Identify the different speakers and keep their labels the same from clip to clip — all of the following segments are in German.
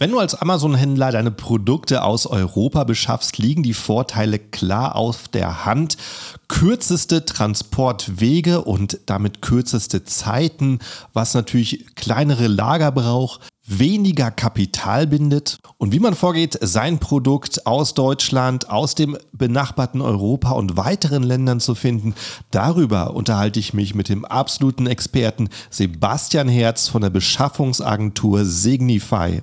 Speaker 1: Wenn du als Amazon-Händler deine Produkte aus Europa beschaffst, liegen die Vorteile klar auf der Hand. Kürzeste Transportwege und damit kürzeste Zeiten, was natürlich kleinere Lager braucht, weniger Kapital bindet und wie man vorgeht, sein Produkt aus Deutschland, aus dem benachbarten Europa und weiteren Ländern zu finden. Darüber unterhalte ich mich mit dem absoluten Experten Sebastian Herz von der Beschaffungsagentur Signify.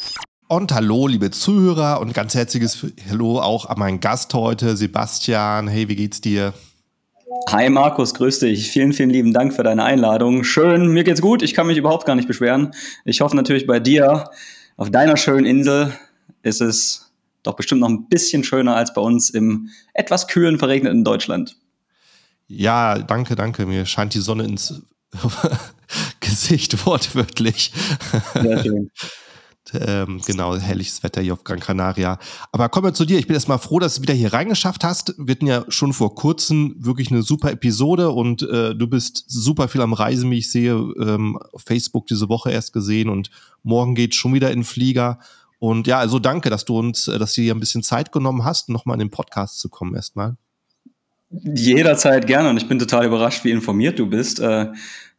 Speaker 1: Und hallo, liebe Zuhörer und ganz herzliches Hallo auch an meinen Gast heute, Sebastian. Hey, wie geht's dir?
Speaker 2: Hi Markus, grüß dich. Vielen, vielen lieben Dank für deine Einladung. Schön, mir geht's gut. Ich kann mich überhaupt gar nicht beschweren. Ich hoffe natürlich bei dir auf deiner schönen Insel ist es doch bestimmt noch ein bisschen schöner als bei uns im etwas kühlen, verregneten Deutschland.
Speaker 1: Ja, danke, danke. Mir scheint die Sonne ins Gesicht wortwörtlich. Sehr schön. Ähm, genau, herrliches Wetter hier auf Gran Canaria. Aber kommen wir zu dir. Ich bin erstmal froh, dass du wieder hier reingeschafft hast. Wir hatten ja schon vor kurzem wirklich eine super Episode und äh, du bist super viel am Reisen, wie ich sehe. Ähm, auf Facebook diese Woche erst gesehen und morgen geht schon wieder in Flieger. Und ja, also danke, dass du uns, äh, dass du dir ein bisschen Zeit genommen hast, nochmal in den Podcast zu kommen erstmal.
Speaker 2: Jederzeit gerne und ich bin total überrascht, wie informiert du bist. Äh,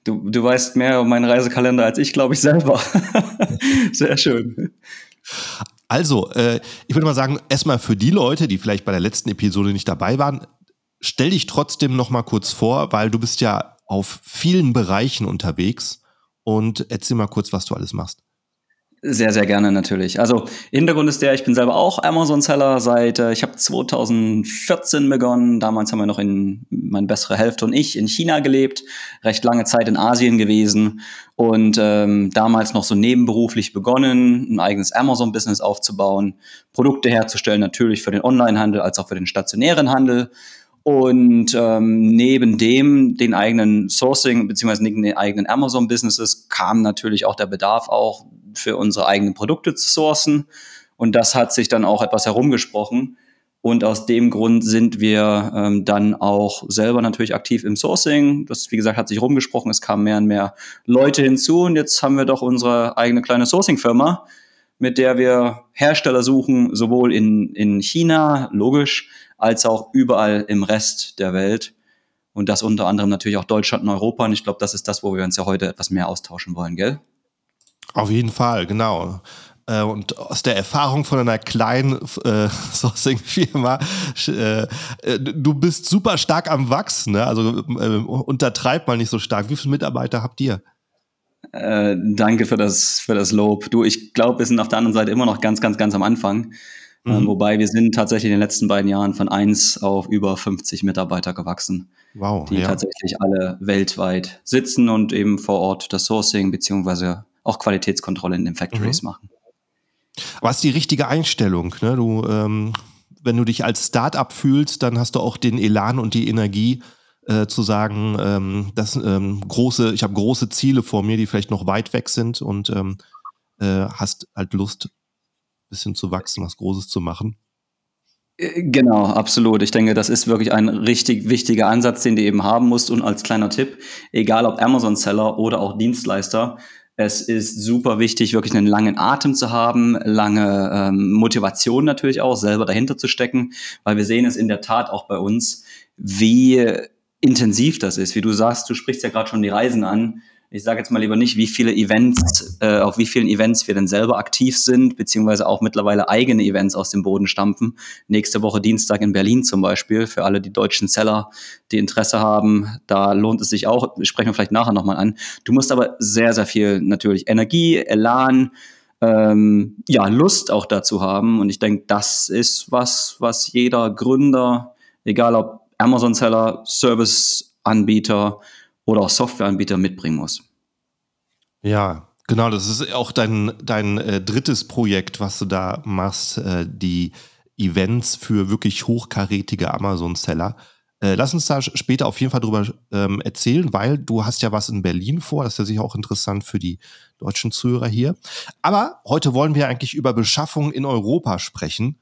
Speaker 2: Du, du weißt mehr um meinen Reisekalender als ich, glaube ich, selber. Sehr schön.
Speaker 1: Also, äh, ich würde mal sagen, erstmal für die Leute, die vielleicht bei der letzten Episode nicht dabei waren, stell dich trotzdem noch mal kurz vor, weil du bist ja auf vielen Bereichen unterwegs und erzähl mal kurz, was du alles machst.
Speaker 2: Sehr, sehr gerne natürlich. Also Hintergrund ist der, ich bin selber auch Amazon-Seller seit, äh, ich habe 2014 begonnen. Damals haben wir noch in, meine bessere Hälfte und ich in China gelebt, recht lange Zeit in Asien gewesen und ähm, damals noch so nebenberuflich begonnen, ein eigenes Amazon-Business aufzubauen, Produkte herzustellen, natürlich für den Online-Handel als auch für den stationären Handel und ähm, neben dem, den eigenen Sourcing beziehungsweise neben den eigenen Amazon-Businesses kam natürlich auch der Bedarf auch für unsere eigenen Produkte zu sourcen. Und das hat sich dann auch etwas herumgesprochen. Und aus dem Grund sind wir ähm, dann auch selber natürlich aktiv im Sourcing. Das, wie gesagt, hat sich rumgesprochen. Es kamen mehr und mehr Leute hinzu. Und jetzt haben wir doch unsere eigene kleine Sourcing-Firma, mit der wir Hersteller suchen, sowohl in, in China, logisch, als auch überall im Rest der Welt. Und das unter anderem natürlich auch Deutschland und Europa. Und ich glaube, das ist das, wo wir uns ja heute etwas mehr austauschen wollen, gell?
Speaker 1: Auf jeden Fall, genau. Äh, und aus der Erfahrung von einer kleinen äh, Sourcing-Firma, äh, du bist super stark am Wachsen, ne? also äh, untertreib mal nicht so stark. Wie viele Mitarbeiter habt ihr?
Speaker 2: Äh, danke für das, für das Lob. Du, ich glaube, wir sind auf der anderen Seite immer noch ganz, ganz, ganz am Anfang. Ähm, mhm. wobei wir sind tatsächlich in den letzten beiden Jahren von 1 auf über 50 Mitarbeiter gewachsen. Wow. Die ja. tatsächlich alle weltweit sitzen und eben vor Ort das Sourcing beziehungsweise auch Qualitätskontrolle in den Factories mhm. machen.
Speaker 1: Was die richtige Einstellung? Ne? Du, ähm, wenn du dich als Startup fühlst, dann hast du auch den Elan und die Energie, äh, zu sagen, ähm, dass ähm, große, ich habe große Ziele vor mir, die vielleicht noch weit weg sind und ähm, äh, hast halt Lust, ein bisschen zu wachsen, was Großes zu machen.
Speaker 2: Äh, genau, absolut. Ich denke, das ist wirklich ein richtig wichtiger Ansatz, den du eben haben musst. Und als kleiner Tipp, egal ob Amazon-Seller oder auch Dienstleister, es ist super wichtig, wirklich einen langen Atem zu haben, lange ähm, Motivation natürlich auch, selber dahinter zu stecken, weil wir sehen es in der Tat auch bei uns, wie intensiv das ist. Wie du sagst, du sprichst ja gerade schon die Reisen an ich sage jetzt mal lieber nicht, wie viele Events, äh, auf wie vielen Events wir denn selber aktiv sind, beziehungsweise auch mittlerweile eigene Events aus dem Boden stampfen. Nächste Woche Dienstag in Berlin zum Beispiel, für alle die deutschen Seller, die Interesse haben, da lohnt es sich auch, sprechen wir vielleicht nachher nochmal an. Du musst aber sehr, sehr viel natürlich Energie, Elan, ähm, ja, Lust auch dazu haben. Und ich denke, das ist was, was jeder Gründer, egal ob Amazon-Seller, Service-Anbieter, oder auch Softwareanbieter mitbringen muss.
Speaker 1: Ja, Genau, das ist auch dein, dein äh, drittes Projekt, was du da machst, äh, die Events für wirklich hochkarätige Amazon-Seller. Äh, lass uns da später auf jeden Fall drüber ähm, erzählen, weil du hast ja was in Berlin vor. Das ist ja sicher auch interessant für die deutschen Zuhörer hier. Aber heute wollen wir eigentlich über Beschaffung in Europa sprechen.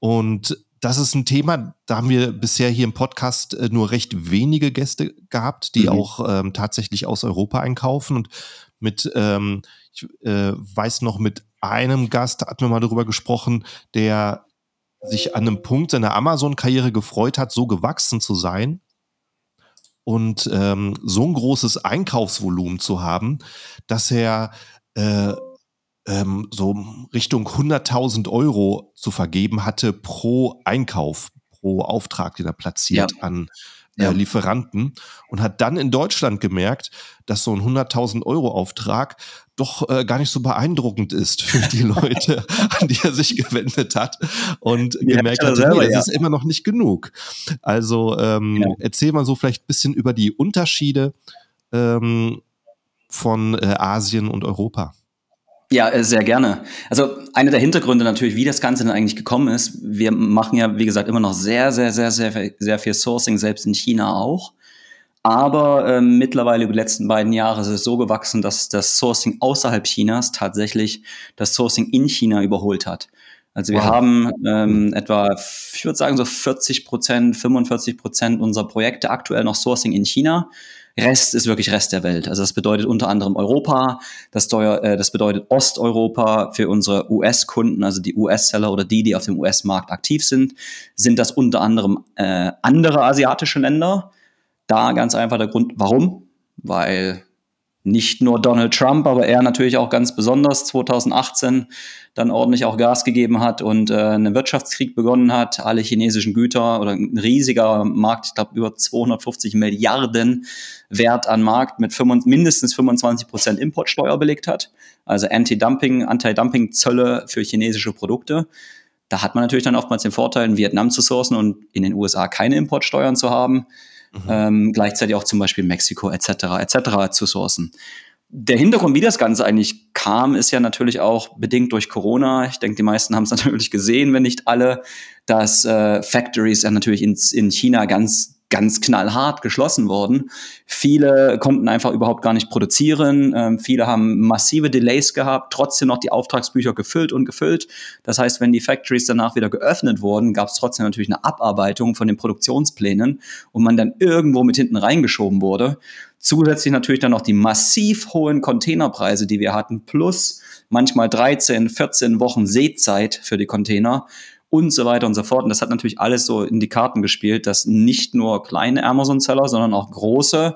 Speaker 1: Und das ist ein Thema, da haben wir bisher hier im Podcast äh, nur recht wenige Gäste gehabt, die mhm. auch ähm, tatsächlich aus Europa einkaufen. Und mit, ähm, ich äh, weiß noch, mit einem Gast hatten wir mal darüber gesprochen, der sich an einem Punkt seiner Amazon-Karriere gefreut hat, so gewachsen zu sein und ähm, so ein großes Einkaufsvolumen zu haben, dass er äh, ähm, so Richtung 100.000 Euro zu vergeben hatte pro Einkauf, pro Auftrag, den er platziert ja. an äh, ja. Lieferanten und hat dann in Deutschland gemerkt, dass so ein 100.000 Euro Auftrag doch äh, gar nicht so beeindruckend ist für die Leute, an die er sich gewendet hat und ja, gemerkt hat, selber, nee, das ja. ist immer noch nicht genug. Also ähm, erzähl mal so vielleicht ein bisschen über die Unterschiede ähm, von äh, Asien und Europa.
Speaker 2: Ja, äh, sehr gerne. Also einer der Hintergründe natürlich, wie das Ganze denn eigentlich gekommen ist. Wir machen ja, wie gesagt, immer noch sehr, sehr, sehr, sehr, sehr viel Sourcing, selbst in China auch. Aber ähm, mittlerweile über die letzten beiden Jahre ist es so gewachsen, dass das Sourcing außerhalb Chinas tatsächlich das Sourcing in China überholt hat. Also wir wow. haben ähm, mhm. etwa, ich würde sagen, so 40 Prozent, 45 Prozent unserer Projekte aktuell noch Sourcing in China. Rest ist wirklich Rest der Welt. Also das bedeutet unter anderem Europa, das, äh, das bedeutet Osteuropa für unsere US-Kunden, also die US-Seller oder die, die auf dem US-Markt aktiv sind, sind das unter anderem äh, andere asiatische Länder. Da ganz einfach der Grund, warum? Weil nicht nur Donald Trump, aber er natürlich auch ganz besonders 2018 dann ordentlich auch Gas gegeben hat und äh, einen Wirtschaftskrieg begonnen hat, alle chinesischen Güter oder ein riesiger Markt, ich glaube über 250 Milliarden Wert an Markt mit 25, mindestens 25 Prozent Importsteuer belegt hat, also Anti-Dumping, Anti-Dumping-Zölle für chinesische Produkte. Da hat man natürlich dann oftmals den Vorteil, in Vietnam zu sourcen und in den USA keine Importsteuern zu haben, mhm. ähm, gleichzeitig auch zum Beispiel Mexiko etc. etc. zu sourcen der Hintergrund, wie das Ganze eigentlich kam, ist ja natürlich auch bedingt durch Corona. Ich denke, die meisten haben es natürlich gesehen, wenn nicht alle, dass äh, Factories ja natürlich in, in China ganz ganz knallhart geschlossen worden. Viele konnten einfach überhaupt gar nicht produzieren. Ähm, viele haben massive Delays gehabt, trotzdem noch die Auftragsbücher gefüllt und gefüllt. Das heißt, wenn die Factories danach wieder geöffnet wurden, gab es trotzdem natürlich eine Abarbeitung von den Produktionsplänen und man dann irgendwo mit hinten reingeschoben wurde. Zusätzlich natürlich dann noch die massiv hohen Containerpreise, die wir hatten, plus manchmal 13, 14 Wochen Seezeit für die Container und so weiter und so fort. Und das hat natürlich alles so in die Karten gespielt, dass nicht nur kleine Amazon-Seller, sondern auch große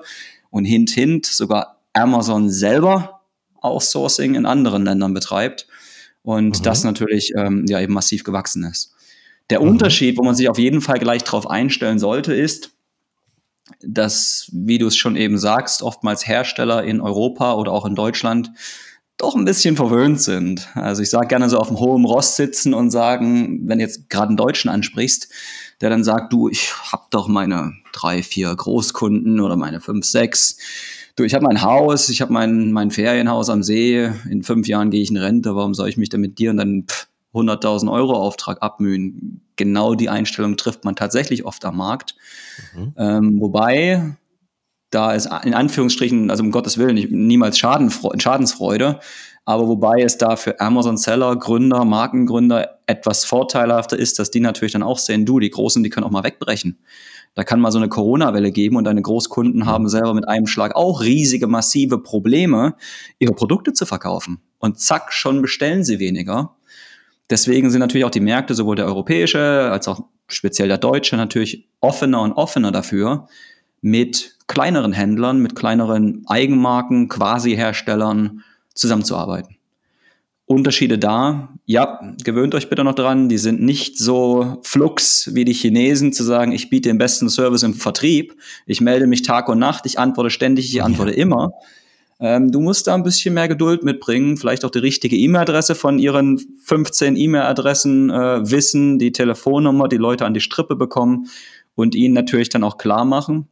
Speaker 2: und hint, hint sogar Amazon selber Outsourcing in anderen Ländern betreibt. Und mhm. das natürlich ähm, ja eben massiv gewachsen ist. Der mhm. Unterschied, wo man sich auf jeden Fall gleich drauf einstellen sollte, ist, dass, wie du es schon eben sagst, oftmals Hersteller in Europa oder auch in Deutschland doch ein bisschen verwöhnt sind. Also ich sage gerne so auf dem hohen Rost sitzen und sagen, wenn du jetzt gerade einen Deutschen ansprichst, der dann sagt, du, ich hab doch meine drei, vier Großkunden oder meine fünf, sechs. Du, ich habe mein Haus, ich habe mein, mein Ferienhaus am See, in fünf Jahren gehe ich in Rente, warum soll ich mich denn mit dir und dann 100.000 Euro Auftrag abmühen? Genau die Einstellung trifft man tatsächlich oft am Markt. Mhm. Ähm, wobei da ist in Anführungsstrichen, also um Gottes Willen, niemals Schadenfreude, Schadensfreude, aber wobei es da für Amazon-Seller, Gründer, Markengründer etwas vorteilhafter ist, dass die natürlich dann auch sehen, du, die Großen, die können auch mal wegbrechen. Da kann mal so eine Corona-Welle geben und deine Großkunden haben selber mit einem Schlag auch riesige, massive Probleme, ihre Produkte zu verkaufen. Und zack, schon bestellen sie weniger. Deswegen sind natürlich auch die Märkte, sowohl der europäische als auch speziell der deutsche, natürlich offener und offener dafür, mit kleineren Händlern, mit kleineren Eigenmarken, Quasi-Herstellern zusammenzuarbeiten. Unterschiede da, ja, gewöhnt euch bitte noch dran, die sind nicht so flux wie die Chinesen zu sagen, ich biete den besten Service im Vertrieb, ich melde mich Tag und Nacht, ich antworte ständig, ich antworte ja. immer. Ähm, du musst da ein bisschen mehr Geduld mitbringen, vielleicht auch die richtige E-Mail-Adresse von ihren 15 E-Mail-Adressen äh, wissen, die Telefonnummer, die Leute an die Strippe bekommen und ihnen natürlich dann auch klar machen,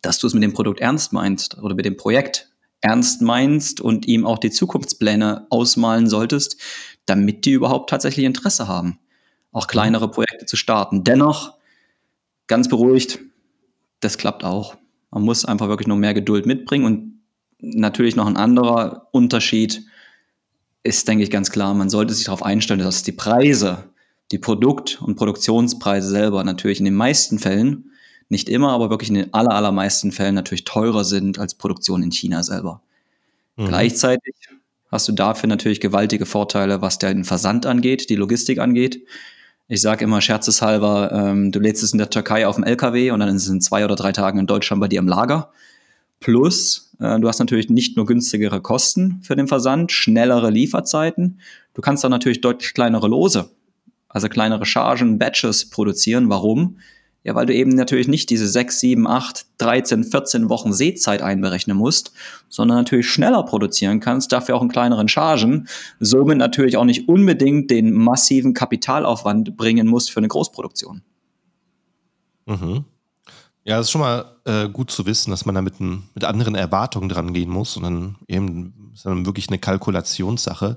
Speaker 2: dass du es mit dem Produkt ernst meinst oder mit dem Projekt ernst meinst und ihm auch die Zukunftspläne ausmalen solltest, damit die überhaupt tatsächlich Interesse haben, auch kleinere Projekte zu starten. Dennoch, ganz beruhigt, das klappt auch. Man muss einfach wirklich noch mehr Geduld mitbringen und natürlich noch ein anderer Unterschied ist, denke ich, ganz klar, man sollte sich darauf einstellen, dass die Preise, die Produkt- und Produktionspreise selber natürlich in den meisten Fällen, nicht immer, aber wirklich in den aller, allermeisten Fällen natürlich teurer sind als Produktion in China selber. Mhm. Gleichzeitig hast du dafür natürlich gewaltige Vorteile, was den Versand angeht, die Logistik angeht. Ich sage immer scherzeshalber, ähm, du lädst es in der Türkei auf dem LKW und dann sind es in zwei oder drei Tagen in Deutschland bei dir im Lager. Plus, äh, du hast natürlich nicht nur günstigere Kosten für den Versand, schnellere Lieferzeiten. Du kannst dann natürlich deutlich kleinere Lose, also kleinere Chargen, Batches produzieren. Warum? Ja, weil du eben natürlich nicht diese 6, 7, 8, 13, 14 Wochen Seezeit einberechnen musst, sondern natürlich schneller produzieren kannst, dafür auch in kleineren Chargen, somit natürlich auch nicht unbedingt den massiven Kapitalaufwand bringen musst für eine Großproduktion.
Speaker 1: Mhm. Ja, das ist schon mal äh, gut zu wissen, dass man da mit, mit anderen Erwartungen dran gehen muss und dann eben ist dann wirklich eine Kalkulationssache.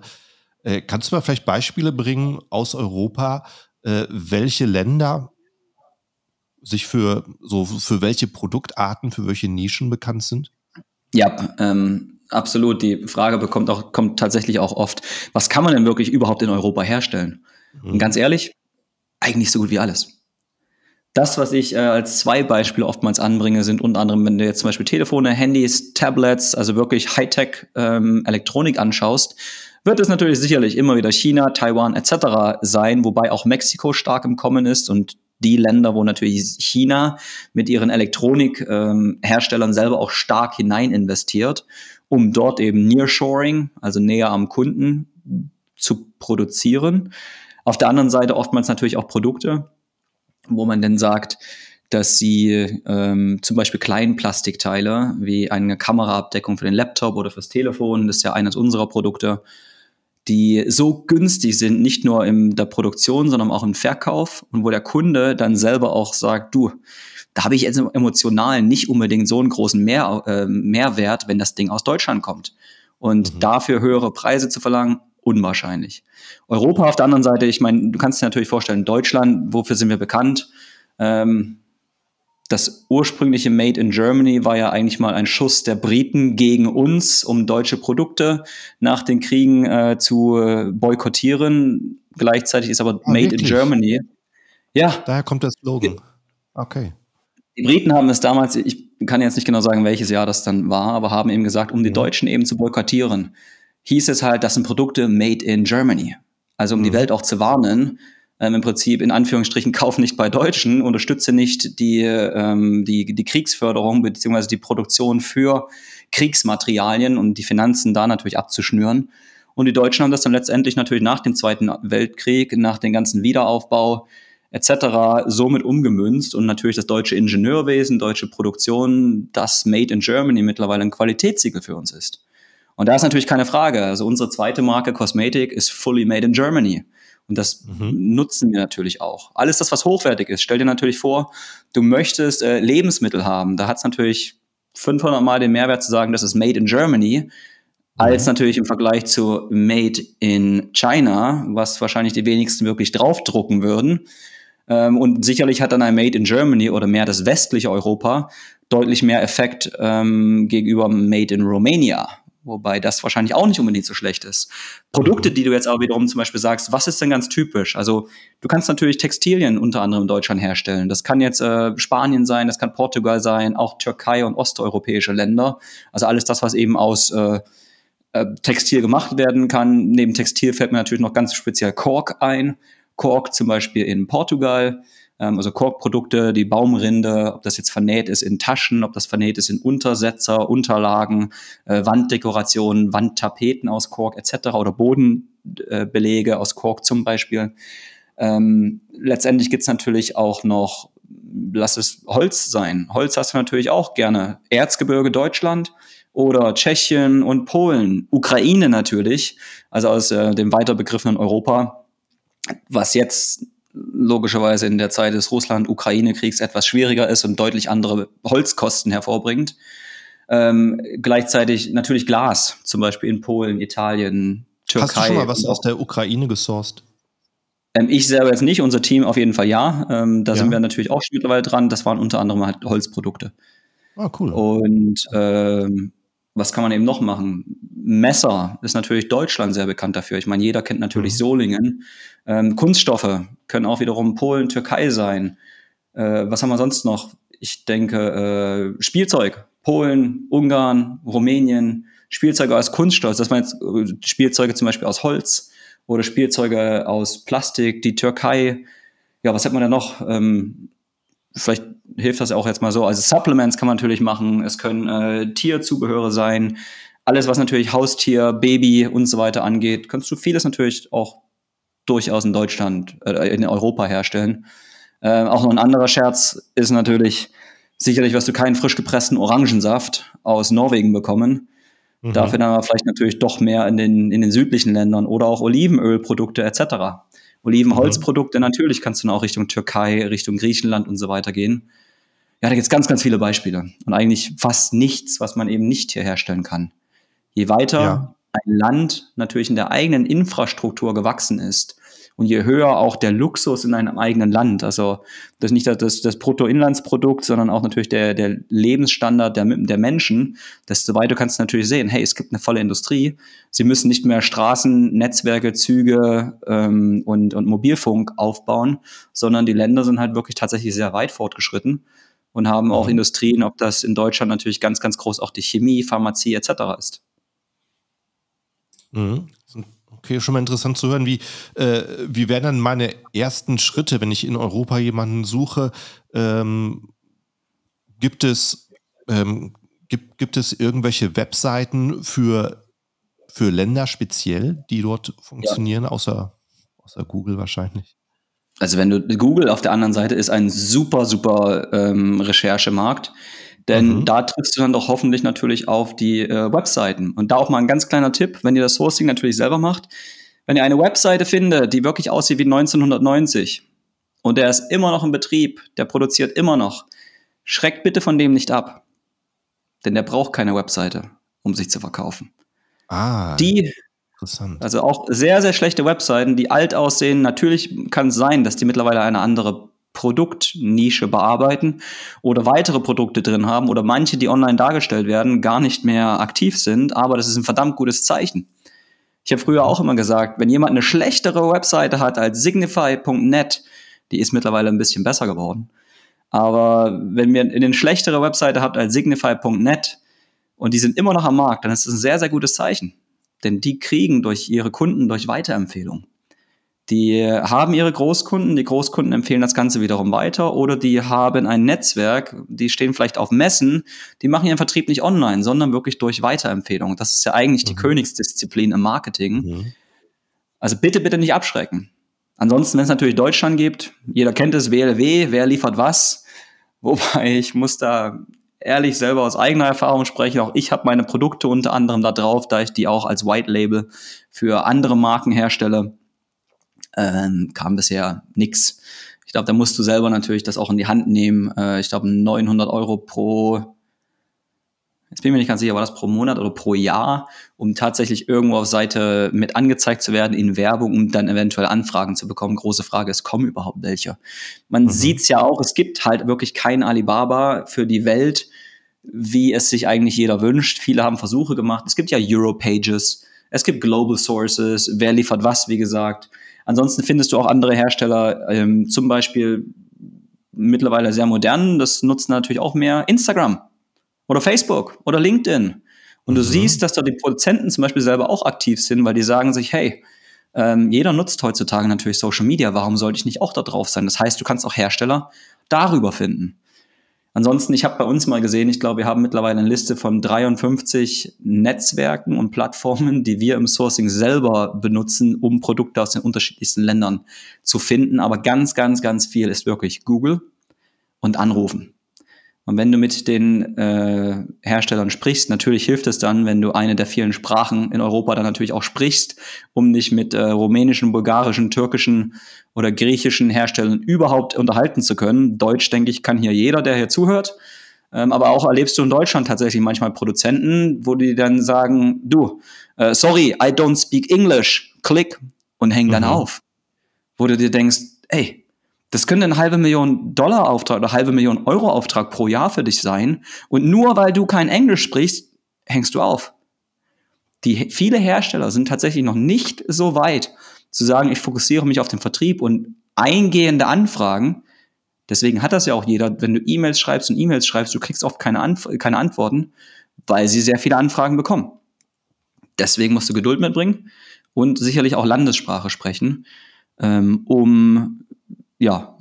Speaker 1: Äh, kannst du mal vielleicht Beispiele bringen aus Europa, äh, welche Länder sich für so für welche Produktarten, für welche Nischen bekannt sind?
Speaker 2: Ja, ähm, absolut. Die Frage bekommt auch kommt tatsächlich auch oft: Was kann man denn wirklich überhaupt in Europa herstellen? Mhm. Und ganz ehrlich, eigentlich so gut wie alles. Das, was ich äh, als zwei Beispiele oftmals anbringe, sind unter anderem, wenn du jetzt zum Beispiel Telefone, Handys, Tablets, also wirklich Hightech-Elektronik ähm, anschaust, wird es natürlich sicherlich immer wieder China, Taiwan etc. sein, wobei auch Mexiko stark im Kommen ist und die Länder, wo natürlich China mit ihren Elektronikherstellern ähm, selber auch stark hinein investiert, um dort eben Nearshoring, also näher am Kunden zu produzieren. Auf der anderen Seite oftmals natürlich auch Produkte, wo man dann sagt, dass sie ähm, zum Beispiel Kleinplastikteile wie eine Kameraabdeckung für den Laptop oder fürs Telefon, das ist ja eines unserer Produkte, die so günstig sind, nicht nur in der Produktion, sondern auch im Verkauf und wo der Kunde dann selber auch sagt, du, da habe ich jetzt emotional nicht unbedingt so einen großen Mehr, äh, Mehrwert, wenn das Ding aus Deutschland kommt. Und mhm. dafür höhere Preise zu verlangen, unwahrscheinlich. Europa auf der anderen Seite, ich meine, du kannst dir natürlich vorstellen, Deutschland, wofür sind wir bekannt? Ähm, das ursprüngliche Made in Germany war ja eigentlich mal ein Schuss der Briten gegen uns, um deutsche Produkte nach den Kriegen äh, zu äh, boykottieren. Gleichzeitig ist aber ah, Made wirklich? in Germany.
Speaker 1: Ja. Daher kommt der Slogan. Okay.
Speaker 2: Die Briten haben es damals, ich kann jetzt nicht genau sagen, welches Jahr das dann war, aber haben eben gesagt, um die mhm. Deutschen eben zu boykottieren, hieß es halt, das sind Produkte made in Germany. Also um mhm. die Welt auch zu warnen, ähm, im Prinzip in Anführungsstrichen kauf nicht bei Deutschen, unterstütze nicht die, ähm, die, die Kriegsförderung beziehungsweise die Produktion für Kriegsmaterialien und die Finanzen da natürlich abzuschnüren. Und die Deutschen haben das dann letztendlich natürlich nach dem Zweiten Weltkrieg, nach dem ganzen Wiederaufbau etc. somit umgemünzt und natürlich das deutsche Ingenieurwesen, deutsche Produktion, das Made in Germany mittlerweile ein Qualitätssiegel für uns ist. Und da ist natürlich keine Frage. Also unsere zweite Marke Cosmetic ist fully made in Germany. Und das mhm. nutzen wir natürlich auch. Alles das, was hochwertig ist. Stell dir natürlich vor, du möchtest äh, Lebensmittel haben. Da hat es natürlich 500 Mal den Mehrwert zu sagen, das ist made in Germany, als mhm. natürlich im Vergleich zu made in China, was wahrscheinlich die wenigsten wirklich draufdrucken würden. Ähm, und sicherlich hat dann ein Made in Germany oder mehr das westliche Europa deutlich mehr Effekt ähm, gegenüber Made in Romania Wobei das wahrscheinlich auch nicht unbedingt so schlecht ist. Produkte, die du jetzt aber wiederum zum Beispiel sagst, was ist denn ganz typisch? Also du kannst natürlich Textilien unter anderem in Deutschland herstellen. Das kann jetzt äh, Spanien sein, das kann Portugal sein, auch Türkei und osteuropäische Länder. Also alles das, was eben aus äh, äh, Textil gemacht werden kann. Neben Textil fällt mir natürlich noch ganz speziell Kork ein. Kork zum Beispiel in Portugal also Korkprodukte, die Baumrinde, ob das jetzt vernäht ist in Taschen, ob das vernäht ist in Untersetzer, Unterlagen, äh, Wanddekorationen, Wandtapeten aus Kork etc. oder Bodenbelege äh, aus Kork zum Beispiel. Ähm, letztendlich gibt's natürlich auch noch, lass es Holz sein. Holz hast du natürlich auch gerne. Erzgebirge Deutschland oder Tschechien und Polen, Ukraine natürlich, also aus äh, dem weiter begriffenen Europa, was jetzt logischerweise in der Zeit des Russland-Ukraine-Kriegs etwas schwieriger ist und deutlich andere Holzkosten hervorbringt. Ähm, gleichzeitig natürlich Glas, zum Beispiel in Polen, Italien, Türkei.
Speaker 1: Hast du schon mal was aus der Ukraine gesourced?
Speaker 2: Ähm, ich selber jetzt nicht, unser Team auf jeden Fall ja. Ähm, da ja. sind wir natürlich auch schon mittlerweile dran. Das waren unter anderem halt Holzprodukte.
Speaker 1: Ah, cool.
Speaker 2: Und ähm, was kann man eben noch machen? Messer ist natürlich Deutschland sehr bekannt dafür. Ich meine, jeder kennt natürlich mhm. Solingen. Ähm, Kunststoffe können auch wiederum Polen, Türkei sein. Äh, was haben wir sonst noch? Ich denke, äh, Spielzeug. Polen, Ungarn, Rumänien. Spielzeuge aus Kunststoff. Das waren jetzt äh, Spielzeuge zum Beispiel aus Holz oder Spielzeuge aus Plastik, die Türkei. Ja, was hat man da noch? Ähm, vielleicht hilft das auch jetzt mal so. Also Supplements kann man natürlich machen. Es können äh, Tierzubehöre sein. Alles, was natürlich Haustier, Baby und so weiter angeht, kannst du vieles natürlich auch durchaus in Deutschland, äh, in Europa herstellen. Äh, auch noch ein anderer Scherz ist natürlich, sicherlich wirst du keinen frisch gepressten Orangensaft aus Norwegen bekommen. Mhm. Dafür dann aber vielleicht natürlich doch mehr in den, in den südlichen Ländern oder auch Olivenölprodukte etc. Olivenholzprodukte, mhm. natürlich kannst du dann auch Richtung Türkei, Richtung Griechenland und so weiter gehen. Ja, da gibt es ganz, ganz viele Beispiele. Und eigentlich fast nichts, was man eben nicht hier herstellen kann. Je weiter ja. ein Land natürlich in der eigenen Infrastruktur gewachsen ist, und je höher auch der Luxus in einem eigenen Land, also das ist nicht das, das Bruttoinlandsprodukt, sondern auch natürlich der, der Lebensstandard der, der Menschen, desto weiter kannst du natürlich sehen, hey, es gibt eine volle Industrie. Sie müssen nicht mehr Straßen, Netzwerke, Züge ähm, und, und Mobilfunk aufbauen, sondern die Länder sind halt wirklich tatsächlich sehr weit fortgeschritten und haben auch mhm. Industrien, ob das in Deutschland natürlich ganz, ganz groß auch die Chemie, Pharmazie etc. ist.
Speaker 1: Mhm. Okay, schon mal interessant zu hören. Wie, äh, wie wären dann meine ersten Schritte, wenn ich in Europa jemanden suche? Ähm, gibt, es, ähm, gibt, gibt es irgendwelche Webseiten für, für Länder speziell, die dort funktionieren, ja. außer, außer Google wahrscheinlich?
Speaker 2: Also wenn du Google auf der anderen Seite ist ein super, super ähm, Recherchemarkt. Denn mhm. da triffst du dann doch hoffentlich natürlich auf die äh, Webseiten. Und da auch mal ein ganz kleiner Tipp, wenn ihr das Hosting natürlich selber macht. Wenn ihr eine Webseite findet, die wirklich aussieht wie 1990 und der ist immer noch im Betrieb, der produziert immer noch, schreckt bitte von dem nicht ab. Denn der braucht keine Webseite, um sich zu verkaufen.
Speaker 1: Ah.
Speaker 2: Die Interessant. Also auch sehr, sehr schlechte Webseiten, die alt aussehen. Natürlich kann es sein, dass die mittlerweile eine andere Produktnische bearbeiten oder weitere Produkte drin haben oder manche, die online dargestellt werden, gar nicht mehr aktiv sind, aber das ist ein verdammt gutes Zeichen. Ich habe früher auch immer gesagt, wenn jemand eine schlechtere Webseite hat als signify.net, die ist mittlerweile ein bisschen besser geworden. Aber wenn ihr eine schlechtere Webseite habt als signify.net und die sind immer noch am Markt, dann ist das ein sehr, sehr gutes Zeichen. Denn die kriegen durch ihre Kunden, durch Weiterempfehlungen. Die haben ihre Großkunden, die Großkunden empfehlen das Ganze wiederum weiter oder die haben ein Netzwerk, die stehen vielleicht auf Messen, die machen ihren Vertrieb nicht online, sondern wirklich durch Weiterempfehlungen. Das ist ja eigentlich mhm. die Königsdisziplin im Marketing. Mhm. Also bitte, bitte nicht abschrecken. Ansonsten, wenn es natürlich Deutschland gibt, jeder kennt es, WLW, wer liefert was. Wobei ich muss da ehrlich selber aus eigener Erfahrung sprechen. Auch ich habe meine Produkte unter anderem da drauf, da ich die auch als White Label für andere Marken herstelle ähm, kam bisher nix. Ich glaube, da musst du selber natürlich das auch in die Hand nehmen. Äh, ich glaube, 900 Euro pro, jetzt bin ich mir nicht ganz sicher, war das pro Monat oder pro Jahr, um tatsächlich irgendwo auf Seite mit angezeigt zu werden in Werbung, um dann eventuell Anfragen zu bekommen. Große Frage ist, kommen überhaupt welche? Man mhm. sieht's ja auch, es gibt halt wirklich kein Alibaba für die Welt, wie es sich eigentlich jeder wünscht. Viele haben Versuche gemacht. Es gibt ja Europages, es gibt Global Sources, wer liefert was, wie gesagt. Ansonsten findest du auch andere Hersteller, ähm, zum Beispiel mittlerweile sehr modern, das nutzen natürlich auch mehr Instagram oder Facebook oder LinkedIn. Und du mhm. siehst, dass da die Produzenten zum Beispiel selber auch aktiv sind, weil die sagen sich, hey, ähm, jeder nutzt heutzutage natürlich Social Media, warum sollte ich nicht auch da drauf sein? Das heißt, du kannst auch Hersteller darüber finden. Ansonsten, ich habe bei uns mal gesehen, ich glaube, wir haben mittlerweile eine Liste von 53 Netzwerken und Plattformen, die wir im Sourcing selber benutzen, um Produkte aus den unterschiedlichsten Ländern zu finden. Aber ganz, ganz, ganz viel ist wirklich Google und Anrufen. Und wenn du mit den äh, Herstellern sprichst, natürlich hilft es dann, wenn du eine der vielen Sprachen in Europa dann natürlich auch sprichst, um dich mit äh, rumänischen, bulgarischen, türkischen oder griechischen Herstellern überhaupt unterhalten zu können. Deutsch, denke ich, kann hier jeder, der hier zuhört. Ähm, aber auch erlebst du in Deutschland tatsächlich manchmal Produzenten, wo die dann sagen, du, uh, sorry, I don't speak English, klick und hängen dann mhm. auf. Wo du dir denkst, ey, das könnte ein halbe Million Dollar Auftrag oder halbe Million Euro Auftrag pro Jahr für dich sein. Und nur weil du kein Englisch sprichst, hängst du auf. Die, viele Hersteller sind tatsächlich noch nicht so weit zu sagen, ich fokussiere mich auf den Vertrieb und eingehende Anfragen. Deswegen hat das ja auch jeder, wenn du E-Mails schreibst und E-Mails schreibst, du kriegst oft keine, Anf keine Antworten, weil sie sehr viele Anfragen bekommen. Deswegen musst du Geduld mitbringen und sicherlich auch Landessprache sprechen, ähm, um ja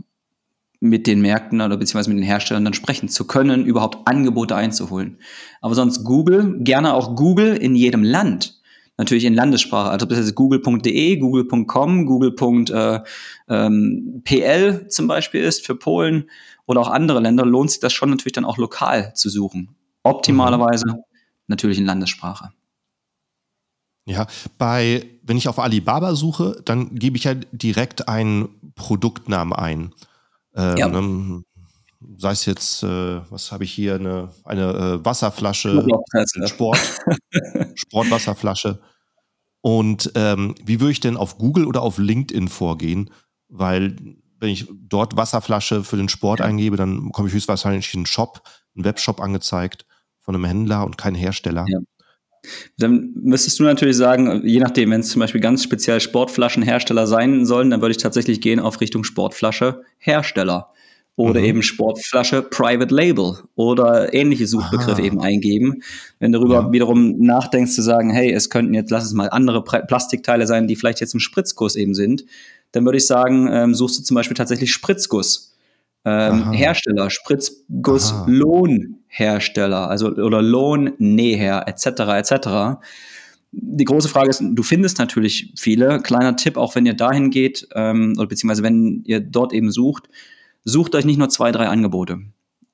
Speaker 2: mit den Märkten oder beziehungsweise mit den Herstellern dann sprechen zu können, überhaupt Angebote einzuholen. Aber sonst Google, gerne auch Google in jedem Land natürlich in Landessprache. Also das jetzt google.de, google.com, google.pl ähm, zum Beispiel ist für Polen oder auch andere Länder, lohnt sich das schon natürlich dann auch lokal zu suchen. Optimalerweise mhm. natürlich in Landessprache.
Speaker 1: Ja, bei, wenn ich auf Alibaba suche, dann gebe ich ja direkt einen Produktnamen ein. Ähm, ja. Ne, sei es jetzt, äh, was habe ich hier, eine, eine äh, Wasserflasche, Sport, Sportwasserflasche. Und ähm, wie würde ich denn auf Google oder auf LinkedIn vorgehen? Weil wenn ich dort Wasserflasche für den Sport ja. eingebe, dann komme ich höchstwahrscheinlich in einen Shop, einen Webshop angezeigt von einem Händler und kein Hersteller. Ja.
Speaker 2: Dann müsstest du natürlich sagen, je nachdem, wenn es zum Beispiel ganz speziell Sportflaschenhersteller sein sollen, dann würde ich tatsächlich gehen auf Richtung Sportflasche Hersteller oder mhm. eben Sportflasche Private Label oder ähnliche Suchbegriffe Aha. eben eingeben. Wenn du darüber ja. wiederum nachdenkst zu sagen, hey, es könnten jetzt, lass es mal andere Plastikteile sein, die vielleicht jetzt im Spritzguss eben sind, dann würde ich sagen, ähm, suchst du zum Beispiel tatsächlich Spritzguss. Ähm, Hersteller, Spritzguss, Aha. Lohnhersteller, also oder Lohnnäher, etc. etc. Die große Frage ist, du findest natürlich viele. Kleiner Tipp, auch wenn ihr dahin geht, ähm, oder beziehungsweise wenn ihr dort eben sucht, sucht euch nicht nur zwei, drei Angebote.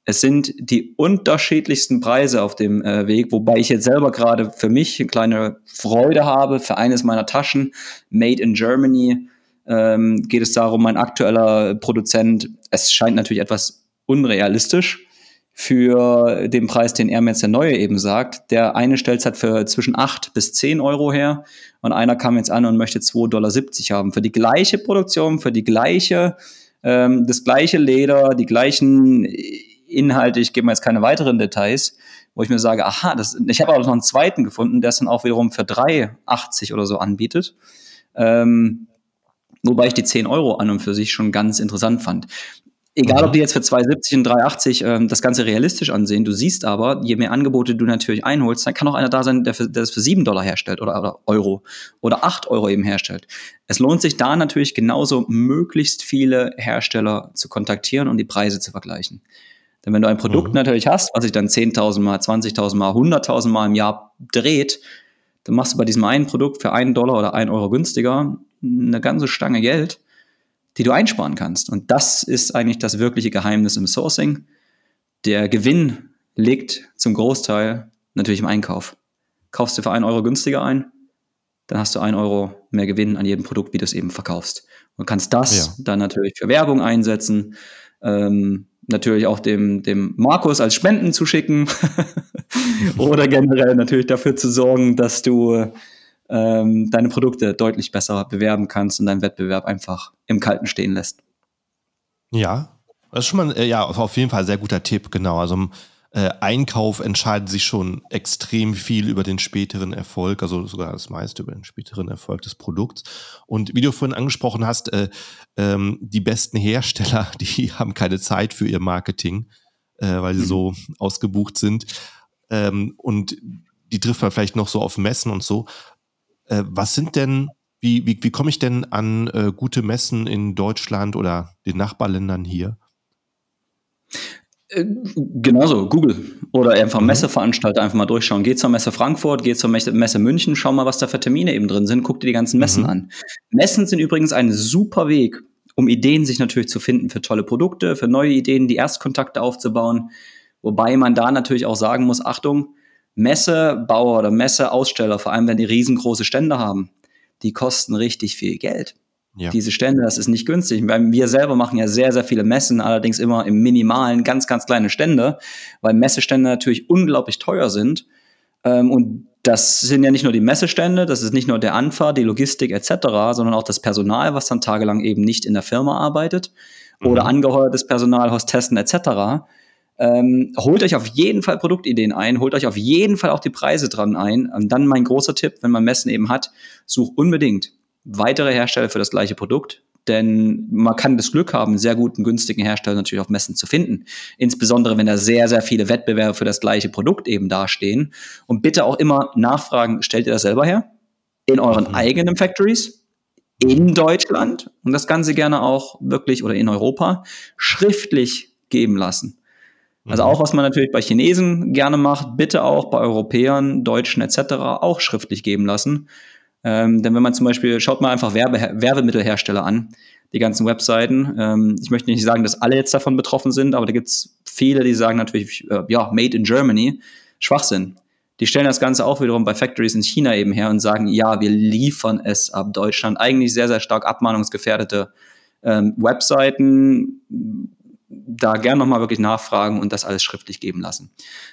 Speaker 2: Es sind die unterschiedlichsten Preise auf dem äh, Weg, wobei ich jetzt selber gerade für mich eine kleine Freude habe. Für eines meiner Taschen, Made in Germany, ähm, geht es darum, mein aktueller Produzent, es scheint natürlich etwas unrealistisch für den Preis, den er mir jetzt der Neue eben sagt. Der eine stellt es halt für zwischen 8 bis 10 Euro her und einer kam jetzt an und möchte 2,70 Dollar haben. Für die gleiche Produktion, für die gleiche ähm, das gleiche Leder, die gleichen Inhalte, ich gebe mir jetzt keine weiteren Details, wo ich mir sage, aha, das, ich habe auch noch einen zweiten gefunden, der es dann auch wiederum für 3,80 oder so anbietet. Ähm, wobei ich die 10 Euro an und für sich schon ganz interessant fand. Egal, ob mhm. die jetzt für 2,70 und 3,80 ähm, das Ganze realistisch ansehen, du siehst aber, je mehr Angebote du natürlich einholst, dann kann auch einer da sein, der, für, der das für 7 Dollar herstellt oder, oder Euro oder 8 Euro eben herstellt. Es lohnt sich da natürlich genauso, möglichst viele Hersteller zu kontaktieren und die Preise zu vergleichen. Denn wenn du ein Produkt mhm. natürlich hast, was sich dann 10.000 mal, 20.000 mal, 100.000 mal im Jahr dreht, dann machst du bei diesem einen Produkt für einen Dollar oder einen Euro günstiger eine ganze Stange Geld die du einsparen kannst. Und das ist eigentlich das wirkliche Geheimnis im Sourcing. Der Gewinn liegt zum Großteil natürlich im Einkauf. Kaufst du für einen Euro günstiger ein, dann hast du einen Euro mehr Gewinn an jedem Produkt, wie du es eben verkaufst. Und kannst das ja. dann natürlich für Werbung einsetzen, ähm, natürlich auch dem, dem Markus als Spenden zu schicken oder generell natürlich dafür zu sorgen, dass du ähm, deine Produkte deutlich besser bewerben kannst und deinen Wettbewerb einfach im Kalten stehen lässt.
Speaker 1: Ja, das ist schon mal, äh, ja, auf jeden Fall ein sehr guter Tipp, genau. Also im äh, Einkauf entscheidet sich schon extrem viel über den späteren Erfolg, also sogar das meiste über den späteren Erfolg des Produkts. Und wie du vorhin angesprochen hast, äh, ähm, die besten Hersteller, die haben keine Zeit für ihr Marketing, äh, weil sie mhm. so ausgebucht sind. Ähm, und die trifft man vielleicht noch so auf Messen und so. Äh, was sind denn, wie, wie, wie komme ich denn an äh, gute Messen in Deutschland oder den Nachbarländern hier?
Speaker 2: Äh, genauso, Google oder einfach mhm. Messeveranstalter einfach mal durchschauen. Geh zur Messe Frankfurt, geh zur Messe München, schau mal, was da für Termine eben drin sind, guck dir die ganzen Messen mhm. an. Messen sind übrigens ein super Weg, um Ideen sich natürlich zu finden für tolle Produkte, für neue Ideen, die Erstkontakte aufzubauen. Wobei man da natürlich auch sagen muss, Achtung, Messebauer oder Messeaussteller, vor allem wenn die riesengroße Stände haben, die kosten richtig viel Geld. Ja. Diese Stände, das ist nicht günstig. Wir selber machen ja sehr, sehr viele Messen, allerdings immer im minimalen, ganz, ganz kleine Stände, weil Messestände natürlich unglaublich teuer sind. Ähm, und das sind ja nicht nur die Messestände, das ist nicht nur der Anfahrt, die Logistik etc., sondern auch das Personal, was dann tagelang eben nicht in der Firma arbeitet oder mhm. angeheuertes Personal, Hostessen etc. Ähm, holt euch auf jeden Fall Produktideen ein, holt euch auf jeden Fall auch die Preise dran ein. Und dann mein großer Tipp, wenn man Messen eben hat, such unbedingt weitere Hersteller für das gleiche Produkt. Denn man kann das Glück haben, sehr guten, günstigen Hersteller natürlich auf Messen zu finden. Insbesondere, wenn da sehr, sehr viele Wettbewerbe für das gleiche Produkt eben dastehen. Und bitte auch immer nachfragen, stellt ihr das selber her? In euren mhm. eigenen Factories? In Deutschland? Und das Ganze gerne auch wirklich oder in Europa schriftlich geben lassen. Also mhm. auch was man natürlich bei Chinesen gerne macht, bitte auch bei Europäern, Deutschen etc. auch schriftlich geben lassen. Ähm, denn wenn man zum Beispiel, schaut mal einfach Werbe, Werbemittelhersteller an, die ganzen Webseiten. Ähm, ich möchte nicht sagen, dass alle jetzt davon betroffen sind, aber da gibt es viele, die sagen natürlich, äh, ja, made in Germany, Schwachsinn. Die stellen das Ganze auch wiederum bei Factories in China eben her und sagen, ja, wir liefern es ab Deutschland. Eigentlich sehr, sehr stark abmahnungsgefährdete ähm, Webseiten da gern nochmal wirklich nachfragen und das alles schriftlich geben lassen.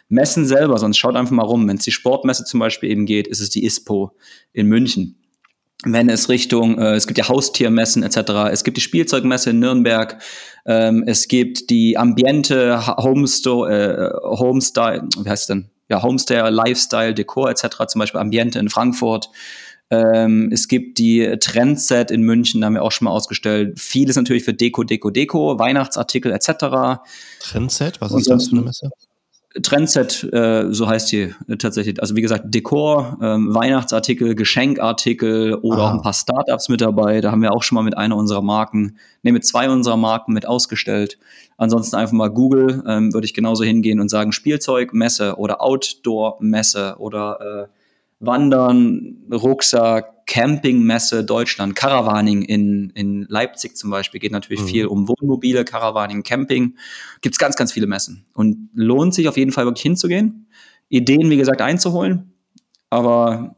Speaker 2: Messen selber, sonst schaut einfach mal rum. Wenn es die Sportmesse zum Beispiel eben geht, ist es die ISPO in München. Wenn es Richtung, äh, es gibt ja Haustiermessen etc., es gibt die Spielzeugmesse in Nürnberg, ähm, es gibt die Ambiente Homestore, äh, Homestyle, wie heißt es denn? Ja, Homestyle, Lifestyle, Dekor etc., zum Beispiel Ambiente in Frankfurt. Ähm, es gibt die Trendset in München, da haben wir auch schon mal ausgestellt. Vieles natürlich für Deko, Deko, Deko, Weihnachtsartikel etc.
Speaker 1: Trendset, was ist das für eine Messe?
Speaker 2: Trendset, äh, so heißt die äh, tatsächlich. Also wie gesagt, Dekor, ähm, Weihnachtsartikel, Geschenkartikel oder ah. auch ein paar Startups mit dabei. Da haben wir auch schon mal mit einer unserer Marken, ne, mit zwei unserer Marken mit ausgestellt. Ansonsten einfach mal Google, ähm, würde ich genauso hingehen und sagen Spielzeugmesse oder Outdoor-Messe oder äh, Wandern, Rucksack, Campingmesse Deutschland, Caravaning in, in Leipzig zum Beispiel, geht natürlich mhm. viel um Wohnmobile, Caravaning, Camping. Gibt es ganz, ganz viele Messen. Und lohnt sich auf jeden Fall wirklich hinzugehen, Ideen, wie gesagt, einzuholen. Aber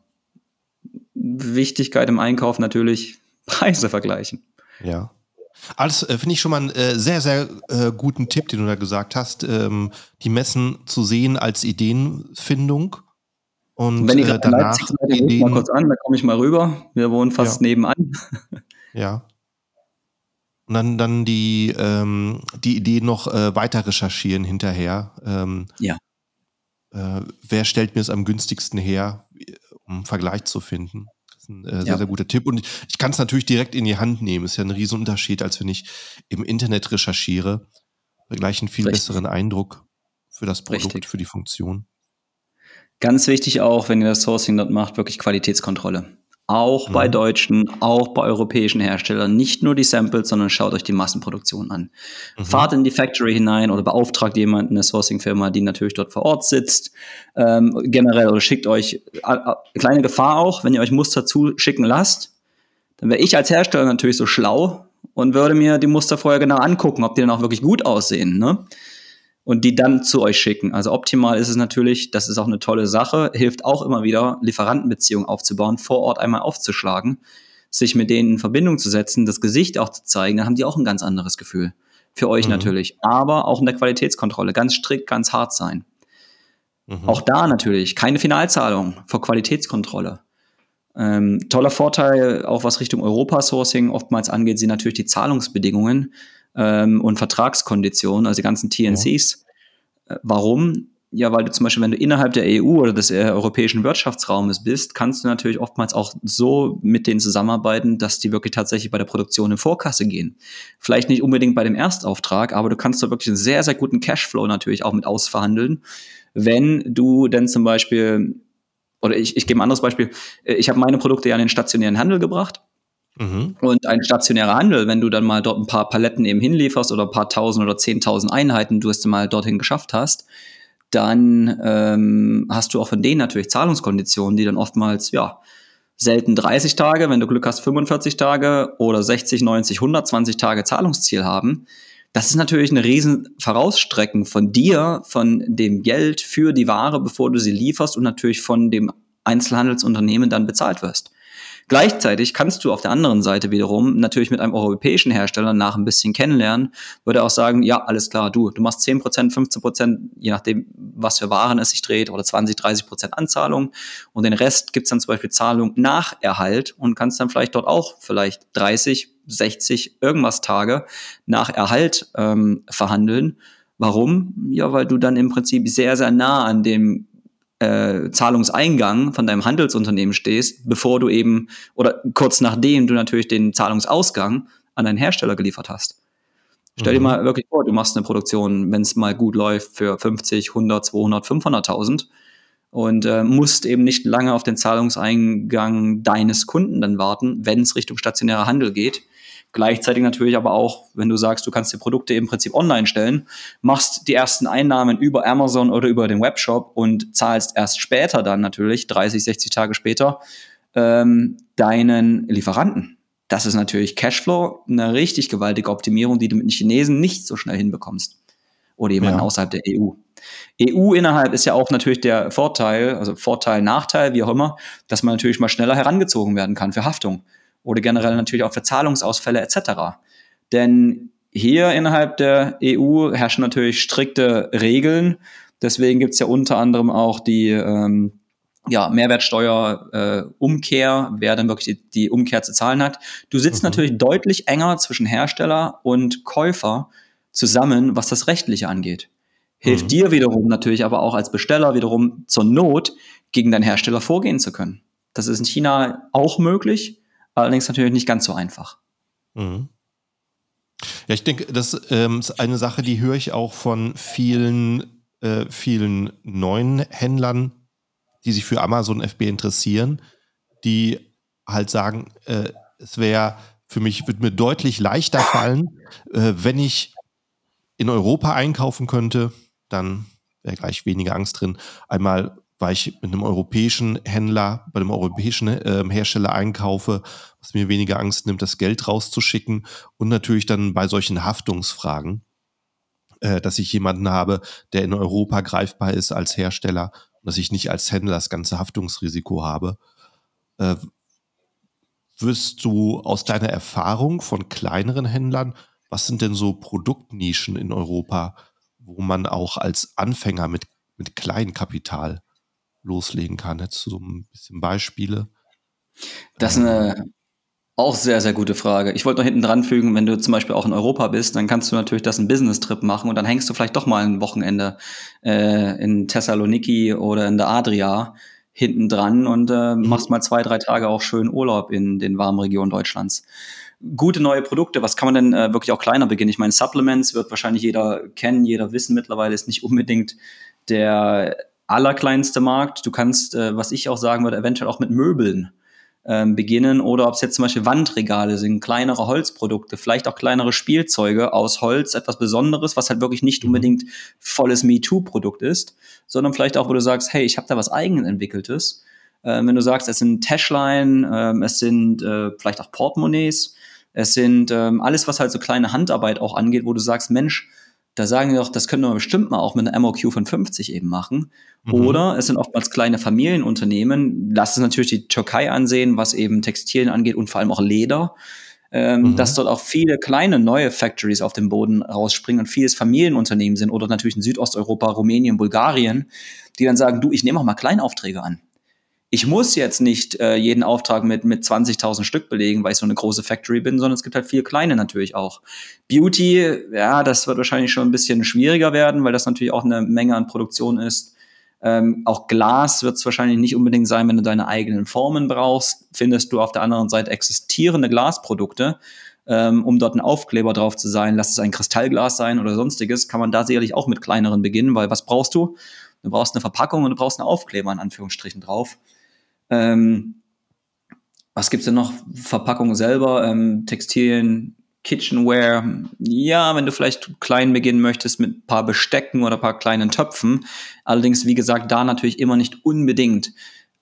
Speaker 2: Wichtigkeit im Einkauf natürlich Preise vergleichen.
Speaker 1: Ja. Alles äh, finde ich schon mal einen äh, sehr, sehr äh, guten Tipp, den du da gesagt hast, ähm, die Messen zu sehen als Ideenfindung und
Speaker 2: wenn ihr äh, danach Leipzig seid, Ideen, mal kurz an, da komme ich mal rüber. Wir wohnen fast ja. nebenan.
Speaker 1: ja. Und dann, dann die, ähm, die Idee noch äh, weiter recherchieren hinterher. Ähm,
Speaker 2: ja.
Speaker 1: Äh, wer stellt mir es am günstigsten her, um einen Vergleich zu finden? Das ist ein äh, sehr, ja. sehr guter Tipp. Und ich kann es natürlich direkt in die Hand nehmen. Ist ja ein Riesenunterschied, als wenn ich im Internet recherchiere. Gleich einen viel Richtig. besseren Eindruck für das Produkt, Richtig. für die Funktion.
Speaker 2: Ganz wichtig auch, wenn ihr das Sourcing dort macht, wirklich Qualitätskontrolle. Auch mhm. bei deutschen, auch bei europäischen Herstellern. Nicht nur die Samples, sondern schaut euch die Massenproduktion an. Mhm. Fahrt in die Factory hinein oder beauftragt jemanden, eine Sourcing-Firma, die natürlich dort vor Ort sitzt. Ähm, generell oder schickt euch, äh, kleine Gefahr auch, wenn ihr euch Muster zuschicken lasst, dann wäre ich als Hersteller natürlich so schlau und würde mir die Muster vorher genau angucken, ob die dann auch wirklich gut aussehen. Ne? Und die dann zu euch schicken. Also optimal ist es natürlich, das ist auch eine tolle Sache, hilft auch immer wieder, Lieferantenbeziehungen aufzubauen, vor Ort einmal aufzuschlagen, sich mit denen in Verbindung zu setzen, das Gesicht auch zu zeigen, dann haben die auch ein ganz anderes Gefühl. Für euch mhm. natürlich. Aber auch in der Qualitätskontrolle, ganz strikt, ganz hart sein. Mhm. Auch da natürlich keine Finalzahlung vor Qualitätskontrolle. Ähm, toller Vorteil, auch was Richtung Europa-Sourcing oftmals angeht, sind natürlich die Zahlungsbedingungen ähm, und Vertragskonditionen, also die ganzen TNCs. Ja. Äh, warum? Ja, weil du zum Beispiel, wenn du innerhalb der EU oder des äh, europäischen Wirtschaftsraumes bist, kannst du natürlich oftmals auch so mit denen zusammenarbeiten, dass die wirklich tatsächlich bei der Produktion in Vorkasse gehen. Vielleicht nicht unbedingt bei dem Erstauftrag, aber du kannst da wirklich einen sehr, sehr guten Cashflow natürlich auch mit ausverhandeln, wenn du denn zum Beispiel, oder ich, ich gebe ein anderes Beispiel, äh, ich habe meine Produkte ja in den stationären Handel gebracht Mhm. Und ein stationärer Handel, wenn du dann mal dort ein paar Paletten eben hinlieferst oder ein paar tausend oder zehntausend Einheiten du es mal dorthin geschafft hast, dann ähm, hast du auch von denen natürlich Zahlungskonditionen, die dann oftmals, ja, selten 30 Tage, wenn du Glück hast 45 Tage oder 60, 90, 120 Tage Zahlungsziel haben. Das ist natürlich eine riesen Vorausstrecken von dir, von dem Geld für die Ware, bevor du sie lieferst und natürlich von dem Einzelhandelsunternehmen dann bezahlt wirst. Gleichzeitig kannst du auf der anderen Seite wiederum natürlich mit einem europäischen Hersteller nach ein bisschen kennenlernen, würde auch sagen, ja, alles klar, du, du machst 10%, 15%, je nachdem, was für Waren es sich dreht, oder 20, 30% Anzahlung. Und den Rest gibt's dann zum Beispiel Zahlung nach Erhalt und kannst dann vielleicht dort auch vielleicht 30, 60, irgendwas Tage nach Erhalt ähm, verhandeln. Warum? Ja, weil du dann im Prinzip sehr, sehr nah an dem äh, Zahlungseingang von deinem Handelsunternehmen stehst, bevor du eben oder kurz nachdem du natürlich den Zahlungsausgang an deinen Hersteller geliefert hast. Stell dir mhm. mal wirklich vor, du machst eine Produktion, wenn es mal gut läuft, für 50, 100, 200, 500.000 und äh, musst eben nicht lange auf den Zahlungseingang deines Kunden dann warten, wenn es Richtung stationärer Handel geht, Gleichzeitig natürlich aber auch, wenn du sagst, du kannst die Produkte im Prinzip online stellen, machst die ersten Einnahmen über Amazon oder über den Webshop und zahlst erst später dann natürlich, 30, 60 Tage später, ähm, deinen Lieferanten. Das ist natürlich Cashflow, eine richtig gewaltige Optimierung, die du mit den Chinesen nicht so schnell hinbekommst. Oder jemanden ja. außerhalb der EU. EU innerhalb ist ja auch natürlich der Vorteil, also Vorteil, Nachteil, wie auch immer, dass man natürlich mal schneller herangezogen werden kann für Haftung oder generell natürlich auch für Zahlungsausfälle etc. Denn hier innerhalb der EU herrschen natürlich strikte Regeln. Deswegen gibt es ja unter anderem auch die ähm, ja, Mehrwertsteuer-Umkehr, äh, wer dann wirklich die, die, Umkehr zu zahlen hat. Du sitzt mhm. natürlich deutlich enger zwischen Hersteller und Käufer zusammen, was das Rechtliche angeht. Hilft mhm. dir wiederum natürlich aber auch als Besteller wiederum zur Not gegen deinen Hersteller vorgehen zu können. Das ist in China auch möglich. Allerdings natürlich nicht ganz so einfach. Mhm.
Speaker 1: Ja, ich denke, das ähm, ist eine Sache, die höre ich auch von vielen, äh, vielen neuen Händlern, die sich für Amazon FB interessieren, die halt sagen, äh, es wäre für mich, wird mir deutlich leichter fallen, äh, wenn ich in Europa einkaufen könnte, dann wäre gleich weniger Angst drin. Einmal weil ich mit einem europäischen Händler, bei einem europäischen äh, Hersteller einkaufe, was mir weniger Angst nimmt, das Geld rauszuschicken und natürlich dann bei solchen Haftungsfragen, äh, dass ich jemanden habe, der in Europa greifbar ist als Hersteller und dass ich nicht als Händler das ganze Haftungsrisiko habe. Äh, wirst du aus deiner Erfahrung von kleineren Händlern, was sind denn so Produktnischen in Europa, wo man auch als Anfänger mit, mit Kleinkapital loslegen kann? Hättest du so ein bisschen Beispiele?
Speaker 2: Das ist eine auch sehr, sehr gute Frage. Ich wollte noch hinten dran fügen, wenn du zum Beispiel auch in Europa bist, dann kannst du natürlich das einen Business-Trip machen und dann hängst du vielleicht doch mal ein Wochenende äh, in Thessaloniki oder in der Adria hinten dran und äh, mhm. machst mal zwei, drei Tage auch schön Urlaub in den warmen Regionen Deutschlands. Gute neue Produkte, was kann man denn äh, wirklich auch kleiner beginnen? Ich meine, Supplements wird wahrscheinlich jeder kennen, jeder wissen mittlerweile, ist nicht unbedingt der allerkleinste Markt. Du kannst, äh, was ich auch sagen würde, eventuell auch mit Möbeln ähm, beginnen oder ob es jetzt zum Beispiel Wandregale sind, kleinere Holzprodukte, vielleicht auch kleinere Spielzeuge aus Holz, etwas Besonderes, was halt wirklich nicht mhm. unbedingt volles MeToo-Produkt ist, sondern vielleicht auch, wo du sagst, hey, ich habe da was eigenentwickeltes. Ähm, wenn du sagst, es sind Tashline, ähm, es sind äh, vielleicht auch Portemonnaies, es sind ähm, alles, was halt so kleine Handarbeit auch angeht, wo du sagst, Mensch, da sagen die doch, das können wir bestimmt mal auch mit einer MOQ von 50 eben machen. Mhm. Oder es sind oftmals kleine Familienunternehmen. Lass es natürlich die Türkei ansehen, was eben Textilien angeht und vor allem auch Leder. Ähm, mhm. Dass dort auch viele kleine neue Factories auf dem Boden rausspringen und vieles Familienunternehmen sind oder natürlich in Südosteuropa, Rumänien, Bulgarien, die dann sagen, du, ich nehme auch mal Kleinaufträge an ich muss jetzt nicht äh, jeden Auftrag mit, mit 20.000 Stück belegen, weil ich so eine große Factory bin, sondern es gibt halt viele kleine natürlich auch. Beauty, ja, das wird wahrscheinlich schon ein bisschen schwieriger werden, weil das natürlich auch eine Menge an Produktion ist. Ähm, auch Glas wird es wahrscheinlich nicht unbedingt sein, wenn du deine eigenen Formen brauchst. Findest du auf der anderen Seite existierende Glasprodukte, ähm, um dort ein Aufkleber drauf zu sein, lass es ein Kristallglas sein oder sonstiges, kann man da sicherlich auch mit kleineren beginnen, weil was brauchst du? Du brauchst eine Verpackung und du brauchst einen Aufkleber in Anführungsstrichen drauf. Ähm, was gibt's denn noch? Verpackung selber, ähm, Textilien, Kitchenware. Ja, wenn du vielleicht klein beginnen möchtest mit ein paar Bestecken oder ein paar kleinen Töpfen. Allerdings, wie gesagt, da natürlich immer nicht unbedingt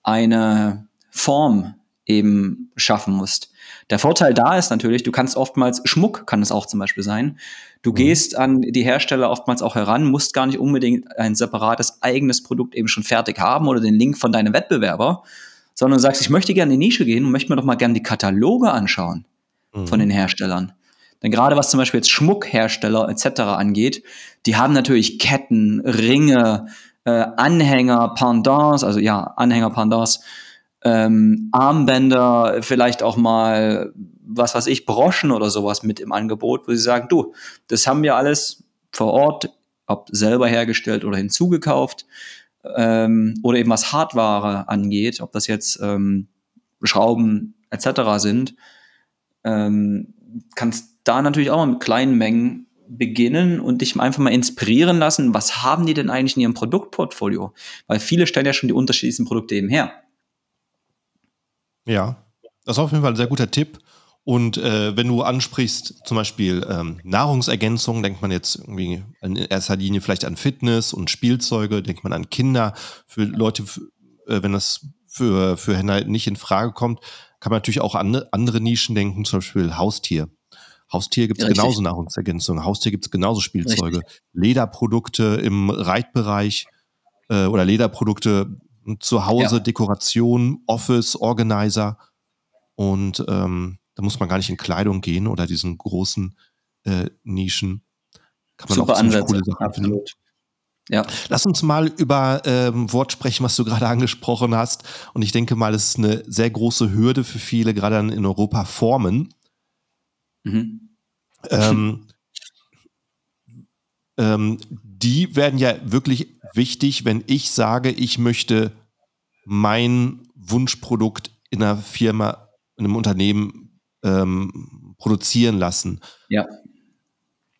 Speaker 2: eine Form eben schaffen musst. Der Vorteil da ist natürlich, du kannst oftmals, Schmuck kann es auch zum Beispiel sein. Du mhm. gehst an die Hersteller oftmals auch heran, musst gar nicht unbedingt ein separates eigenes Produkt eben schon fertig haben oder den Link von deinem Wettbewerber, sondern sagst, ich möchte gerne in die Nische gehen und möchte mir doch mal gerne die Kataloge anschauen mhm. von den Herstellern. Denn gerade was zum Beispiel jetzt Schmuckhersteller etc. angeht, die haben natürlich Ketten, Ringe, äh, Anhänger, Pendants, also ja, Anhänger, Pendants, ähm, Armbänder, vielleicht auch mal, was weiß ich, Broschen oder sowas mit im Angebot, wo sie sagen, du, das haben wir alles vor Ort, ob selber hergestellt oder hinzugekauft, ähm, oder eben was Hardware angeht, ob das jetzt ähm, Schrauben etc. sind, ähm, kannst da natürlich auch mal mit kleinen Mengen beginnen und dich einfach mal inspirieren lassen, was haben die denn eigentlich in ihrem Produktportfolio? Weil viele stellen ja schon die unterschiedlichsten Produkte eben her.
Speaker 1: Ja, das ist auf jeden Fall ein sehr guter Tipp. Und äh, wenn du ansprichst, zum Beispiel ähm, Nahrungsergänzung, denkt man jetzt irgendwie in erster Linie vielleicht an Fitness und Spielzeuge, denkt man an Kinder. Für Leute, äh, wenn das für, für Henna nicht in Frage kommt, kann man natürlich auch an andere Nischen denken, zum Beispiel Haustier. Haustier gibt es genauso Nahrungsergänzung, Haustier gibt es genauso Spielzeuge, Richtig. Lederprodukte im Reitbereich äh, oder Lederprodukte zu Hause, ja. Dekoration, Office, Organizer. Und ähm, da muss man gar nicht in Kleidung gehen oder diesen großen äh, Nischen.
Speaker 2: Kann man Super auch Ansätze, coole Sachen
Speaker 1: absolut. Finden. Ja. Lass uns mal über ähm, Wort sprechen, was du gerade angesprochen hast. Und ich denke mal, es ist eine sehr große Hürde für viele, gerade in Europa, Formen. Mhm. Ähm, ähm, die werden ja wirklich wichtig, wenn ich sage, ich möchte mein Wunschprodukt in einer Firma, in einem Unternehmen ähm, produzieren lassen.
Speaker 2: Ja.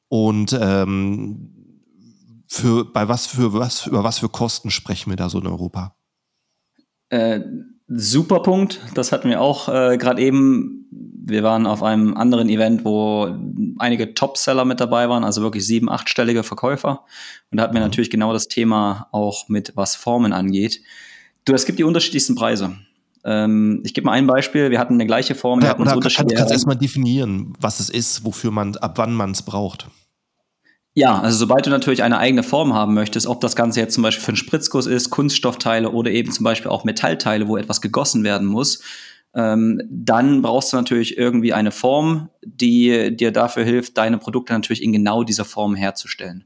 Speaker 1: Und ähm, für bei was für was über was für Kosten sprechen wir da so in Europa?
Speaker 2: Äh, super Punkt. Das hatten wir auch äh, gerade eben. Wir waren auf einem anderen Event, wo einige Topseller mit dabei waren, also wirklich sieben, achtstellige Verkäufer. Und da hatten wir mhm. natürlich genau das Thema auch mit, was Formen angeht. Du, es gibt die unterschiedlichsten Preise. Ähm, ich gebe mal ein Beispiel. Wir hatten eine gleiche Form.
Speaker 1: Ja, oder kann, kannst du erstmal definieren, was es ist, wofür man, ab wann man es braucht?
Speaker 2: Ja, also sobald du natürlich eine eigene Form haben möchtest, ob das Ganze jetzt zum Beispiel für einen Spritzguss ist, Kunststoffteile oder eben zum Beispiel auch Metallteile, wo etwas gegossen werden muss, ähm, dann brauchst du natürlich irgendwie eine Form, die dir dafür hilft, deine Produkte natürlich in genau dieser Form herzustellen.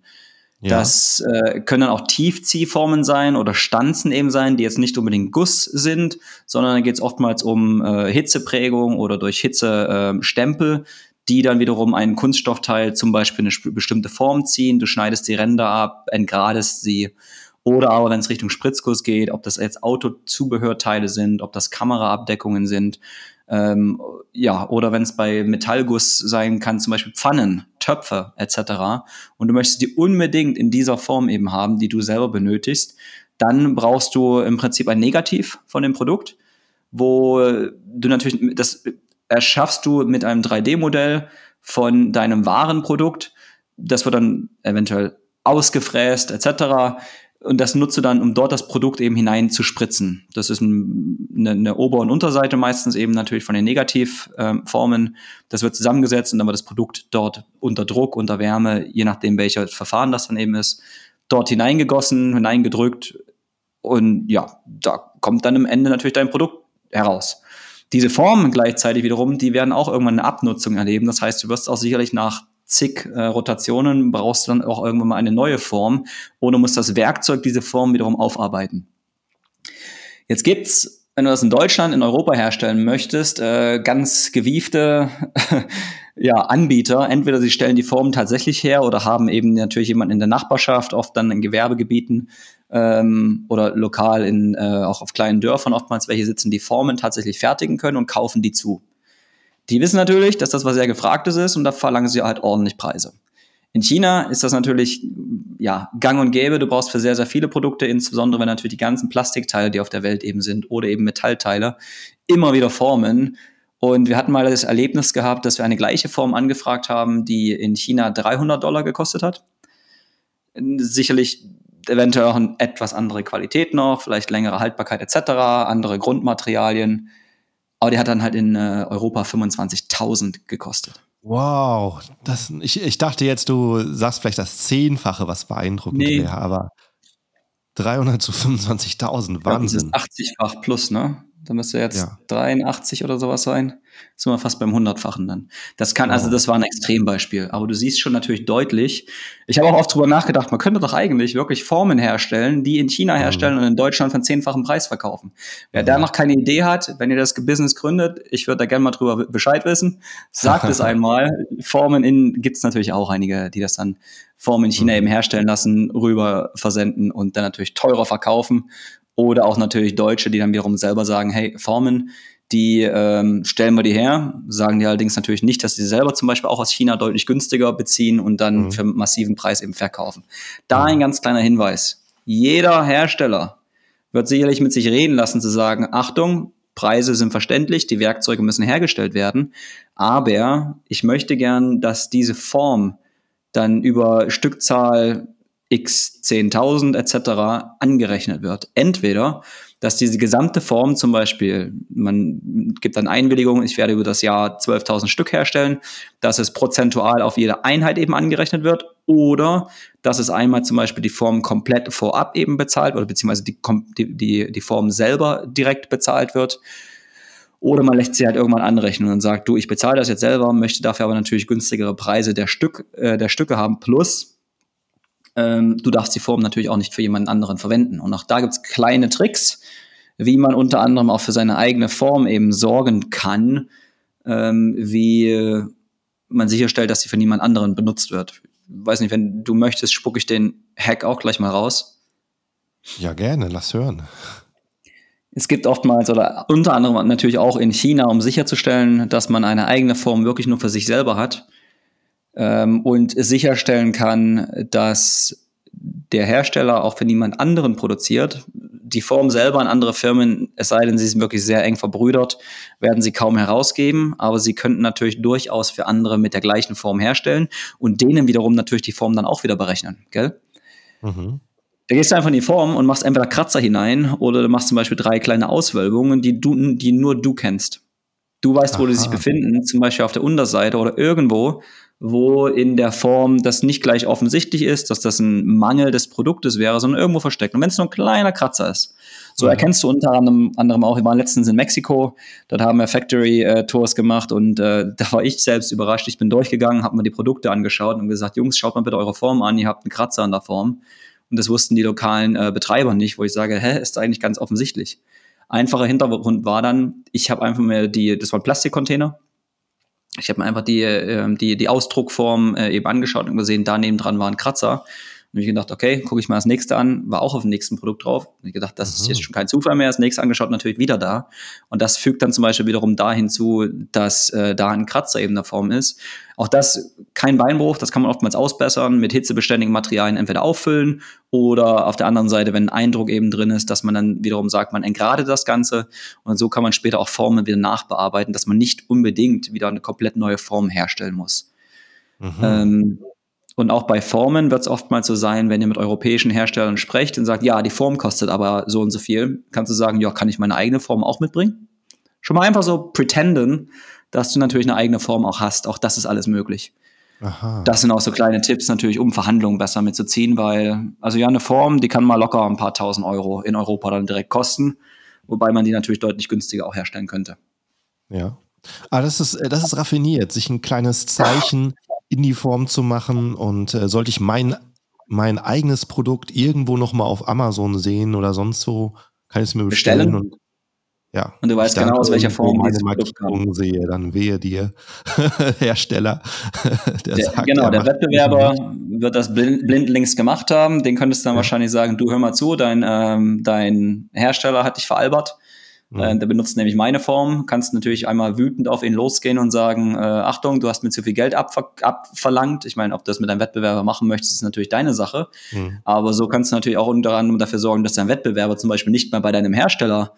Speaker 2: Ja. Das äh, können auch Tiefziehformen sein oder Stanzen eben sein, die jetzt nicht unbedingt Guss sind, sondern da geht es oftmals um äh, Hitzeprägung oder durch Hitze äh, Stempel, die dann wiederum einen Kunststoffteil zum Beispiel eine bestimmte Form ziehen. Du schneidest die Ränder ab, entgradest sie. Oder aber, wenn es Richtung Spritzguss geht, ob das jetzt Autozubehörteile sind, ob das Kameraabdeckungen sind, ähm, ja, oder wenn es bei Metallguss sein kann, zum Beispiel Pfannen, Töpfe etc. Und du möchtest die unbedingt in dieser Form eben haben, die du selber benötigst, dann brauchst du im Prinzip ein Negativ von dem Produkt, wo du natürlich, das erschaffst du mit einem 3D-Modell von deinem Warenprodukt. Das wird dann eventuell ausgefräst etc und das nutze dann, um dort das Produkt eben hinein zu spritzen. Das ist ein, eine, eine Ober- und Unterseite meistens eben natürlich von den Negativformen. Das wird zusammengesetzt und dann wird das Produkt dort unter Druck, unter Wärme, je nachdem welcher Verfahren das dann eben ist, dort hineingegossen, hineingedrückt und ja, da kommt dann am Ende natürlich dein Produkt heraus. Diese Formen gleichzeitig wiederum, die werden auch irgendwann eine Abnutzung erleben. Das heißt, du wirst auch sicherlich nach zig äh, Rotationen brauchst du dann auch irgendwann mal eine neue Form oder musst das Werkzeug diese Form wiederum aufarbeiten. Jetzt gibt's, wenn du das in Deutschland, in Europa herstellen möchtest, äh, ganz gewiefte ja, Anbieter. Entweder sie stellen die Form tatsächlich her oder haben eben natürlich jemanden in der Nachbarschaft, oft dann in Gewerbegebieten ähm, oder lokal in, äh, auch auf kleinen Dörfern oftmals, welche sitzen, die Formen tatsächlich fertigen können und kaufen die zu. Die wissen natürlich, dass das was sehr gefragtes ist und da verlangen sie halt ordentlich Preise. In China ist das natürlich ja, gang und gäbe. Du brauchst für sehr, sehr viele Produkte, insbesondere wenn natürlich die ganzen Plastikteile, die auf der Welt eben sind, oder eben Metallteile, immer wieder formen. Und wir hatten mal das Erlebnis gehabt, dass wir eine gleiche Form angefragt haben, die in China 300 Dollar gekostet hat. Sicherlich eventuell auch eine etwas andere Qualität noch, vielleicht längere Haltbarkeit etc., andere Grundmaterialien. Aber die hat dann halt in äh, Europa 25.000 gekostet.
Speaker 1: Wow, das, ich, ich dachte jetzt, du sagst vielleicht das Zehnfache, was beeindruckend nee. wäre, aber 300 zu 25.000, Wahnsinn.
Speaker 2: Ja, das ist 80-fach plus, ne? Da müsste jetzt ja. 83 oder sowas sein. Sind wir fast beim hundertfachen dann. Das kann, also das war ein Extrembeispiel. Aber du siehst schon natürlich deutlich. Ich habe auch oft drüber nachgedacht, man könnte doch eigentlich wirklich Formen herstellen, die in China mhm. herstellen und in Deutschland von zehnfachen Preis verkaufen. Wer mhm. da noch keine Idee hat, wenn ihr das Business gründet, ich würde da gerne mal drüber Bescheid wissen, sagt es einmal. Formen in, gibt es natürlich auch einige, die das dann Formen in China mhm. eben herstellen lassen, rüber versenden und dann natürlich teurer verkaufen oder auch natürlich Deutsche, die dann wiederum selber sagen, hey, Formen, die ähm, stellen wir die her, sagen die allerdings natürlich nicht, dass sie selber zum Beispiel auch aus China deutlich günstiger beziehen und dann mhm. für einen massiven Preis eben verkaufen. Da ein ganz kleiner Hinweis. Jeder Hersteller wird sicherlich mit sich reden lassen zu sagen, Achtung, Preise sind verständlich, die Werkzeuge müssen hergestellt werden, aber ich möchte gern, dass diese Form dann über Stückzahl x 10.000 etc. angerechnet wird. Entweder, dass diese gesamte Form zum Beispiel, man gibt dann Einwilligung, ich werde über das Jahr 12.000 Stück herstellen, dass es prozentual auf jede Einheit eben angerechnet wird oder dass es einmal zum Beispiel die Form komplett vorab eben bezahlt oder beziehungsweise die, die, die Form selber direkt bezahlt wird. Oder man lässt sie halt irgendwann anrechnen und sagt, du, ich bezahle das jetzt selber, möchte dafür aber natürlich günstigere Preise der, Stück, äh, der Stücke haben. Plus, ähm, du darfst die Form natürlich auch nicht für jemanden anderen verwenden. Und auch da gibt es kleine Tricks, wie man unter anderem auch für seine eigene Form eben sorgen kann, ähm, wie man sicherstellt, dass sie für niemand anderen benutzt wird. Weiß nicht, wenn du möchtest, spucke ich den Hack auch gleich mal raus.
Speaker 1: Ja, gerne, lass hören.
Speaker 2: Es gibt oftmals oder unter anderem natürlich auch in China, um sicherzustellen, dass man eine eigene Form wirklich nur für sich selber hat, ähm, und sicherstellen kann, dass der Hersteller auch für niemand anderen produziert. Die Form selber an andere Firmen, es sei denn, sie sind wirklich sehr eng verbrüdert, werden sie kaum herausgeben, aber sie könnten natürlich durchaus für andere mit der gleichen Form herstellen und denen wiederum natürlich die Form dann auch wieder berechnen, gell? Mhm. Da gehst du einfach in die Form und machst entweder Kratzer hinein oder du machst zum Beispiel drei kleine Auswölbungen, die, du, die nur du kennst. Du weißt, wo Aha. die sich befinden, zum Beispiel auf der Unterseite oder irgendwo wo in der Form das nicht gleich offensichtlich ist, dass das ein Mangel des Produktes wäre, sondern irgendwo versteckt. Und wenn es nur ein kleiner Kratzer ist, so mhm. erkennst du unter anderem, auch, wir waren letztens in Mexiko, dort haben wir Factory-Tours gemacht und äh, da war ich selbst überrascht. Ich bin durchgegangen, habe mir die Produkte angeschaut und gesagt, Jungs, schaut mal bitte eure Form an, ihr habt einen Kratzer an der Form. Und das wussten die lokalen äh, Betreiber nicht, wo ich sage, hä, ist eigentlich ganz offensichtlich. Einfacher Hintergrund war dann, ich habe einfach mir die, das waren Plastikcontainer, ich habe mir einfach die, äh, die, die Ausdruckform äh, eben angeschaut und gesehen, da neben dran war ein Kratzer. Und ich gedacht, okay, gucke ich mal das nächste an, war auch auf dem nächsten Produkt drauf. Und ich gedacht, das mhm. ist jetzt schon kein Zufall mehr. Das nächste angeschaut, natürlich wieder da. Und das fügt dann zum Beispiel wiederum da hinzu, dass äh, da ein Kratzer eben der Form ist. Auch das kein Beinbruch, das kann man oftmals ausbessern, mit hitzebeständigen Materialien entweder auffüllen oder auf der anderen Seite, wenn ein Eindruck eben drin ist, dass man dann wiederum sagt, man entgradet das Ganze und so kann man später auch Formen wieder nachbearbeiten, dass man nicht unbedingt wieder eine komplett neue Form herstellen muss. Mhm. Ähm, und auch bei Formen wird es oftmals so sein, wenn ihr mit europäischen Herstellern sprecht und sagt, ja, die Form kostet aber so und so viel, kannst du sagen, ja, kann ich meine eigene Form auch mitbringen? Schon mal einfach so pretenden, dass du natürlich eine eigene Form auch hast. Auch das ist alles möglich. Aha. Das sind auch so kleine Tipps natürlich, um Verhandlungen besser mitzuziehen, weil, also ja, eine Form, die kann mal locker ein paar tausend Euro in Europa dann direkt kosten, wobei man die natürlich deutlich günstiger auch herstellen könnte.
Speaker 1: Ja. Aber ah, das ist, äh, das ist raffiniert, sich ein kleines Zeichen in die Form zu machen. Und äh, sollte ich mein, mein eigenes Produkt irgendwo nochmal auf Amazon sehen oder sonst wo, kann ich es mir bestellen. bestellen. Und,
Speaker 2: ja, und du weißt genau, aus welcher Form
Speaker 1: ich meine Markierung sehe, dann wehe dir Hersteller.
Speaker 2: der, der sagt, genau, der Wettbewerber wird das blind, blindlings gemacht haben. Den könntest du dann ja. wahrscheinlich sagen, du hör mal zu, dein, ähm, dein Hersteller hat dich veralbert. Mhm. der benutzt nämlich meine Form. Kannst natürlich einmal wütend auf ihn losgehen und sagen, äh, Achtung, du hast mir zu viel Geld abver abverlangt. Ich meine, ob du das mit deinem Wettbewerber machen möchtest, ist natürlich deine Sache. Mhm. Aber so kannst du natürlich auch unter anderem dafür sorgen, dass dein Wettbewerber zum Beispiel nicht mehr bei deinem Hersteller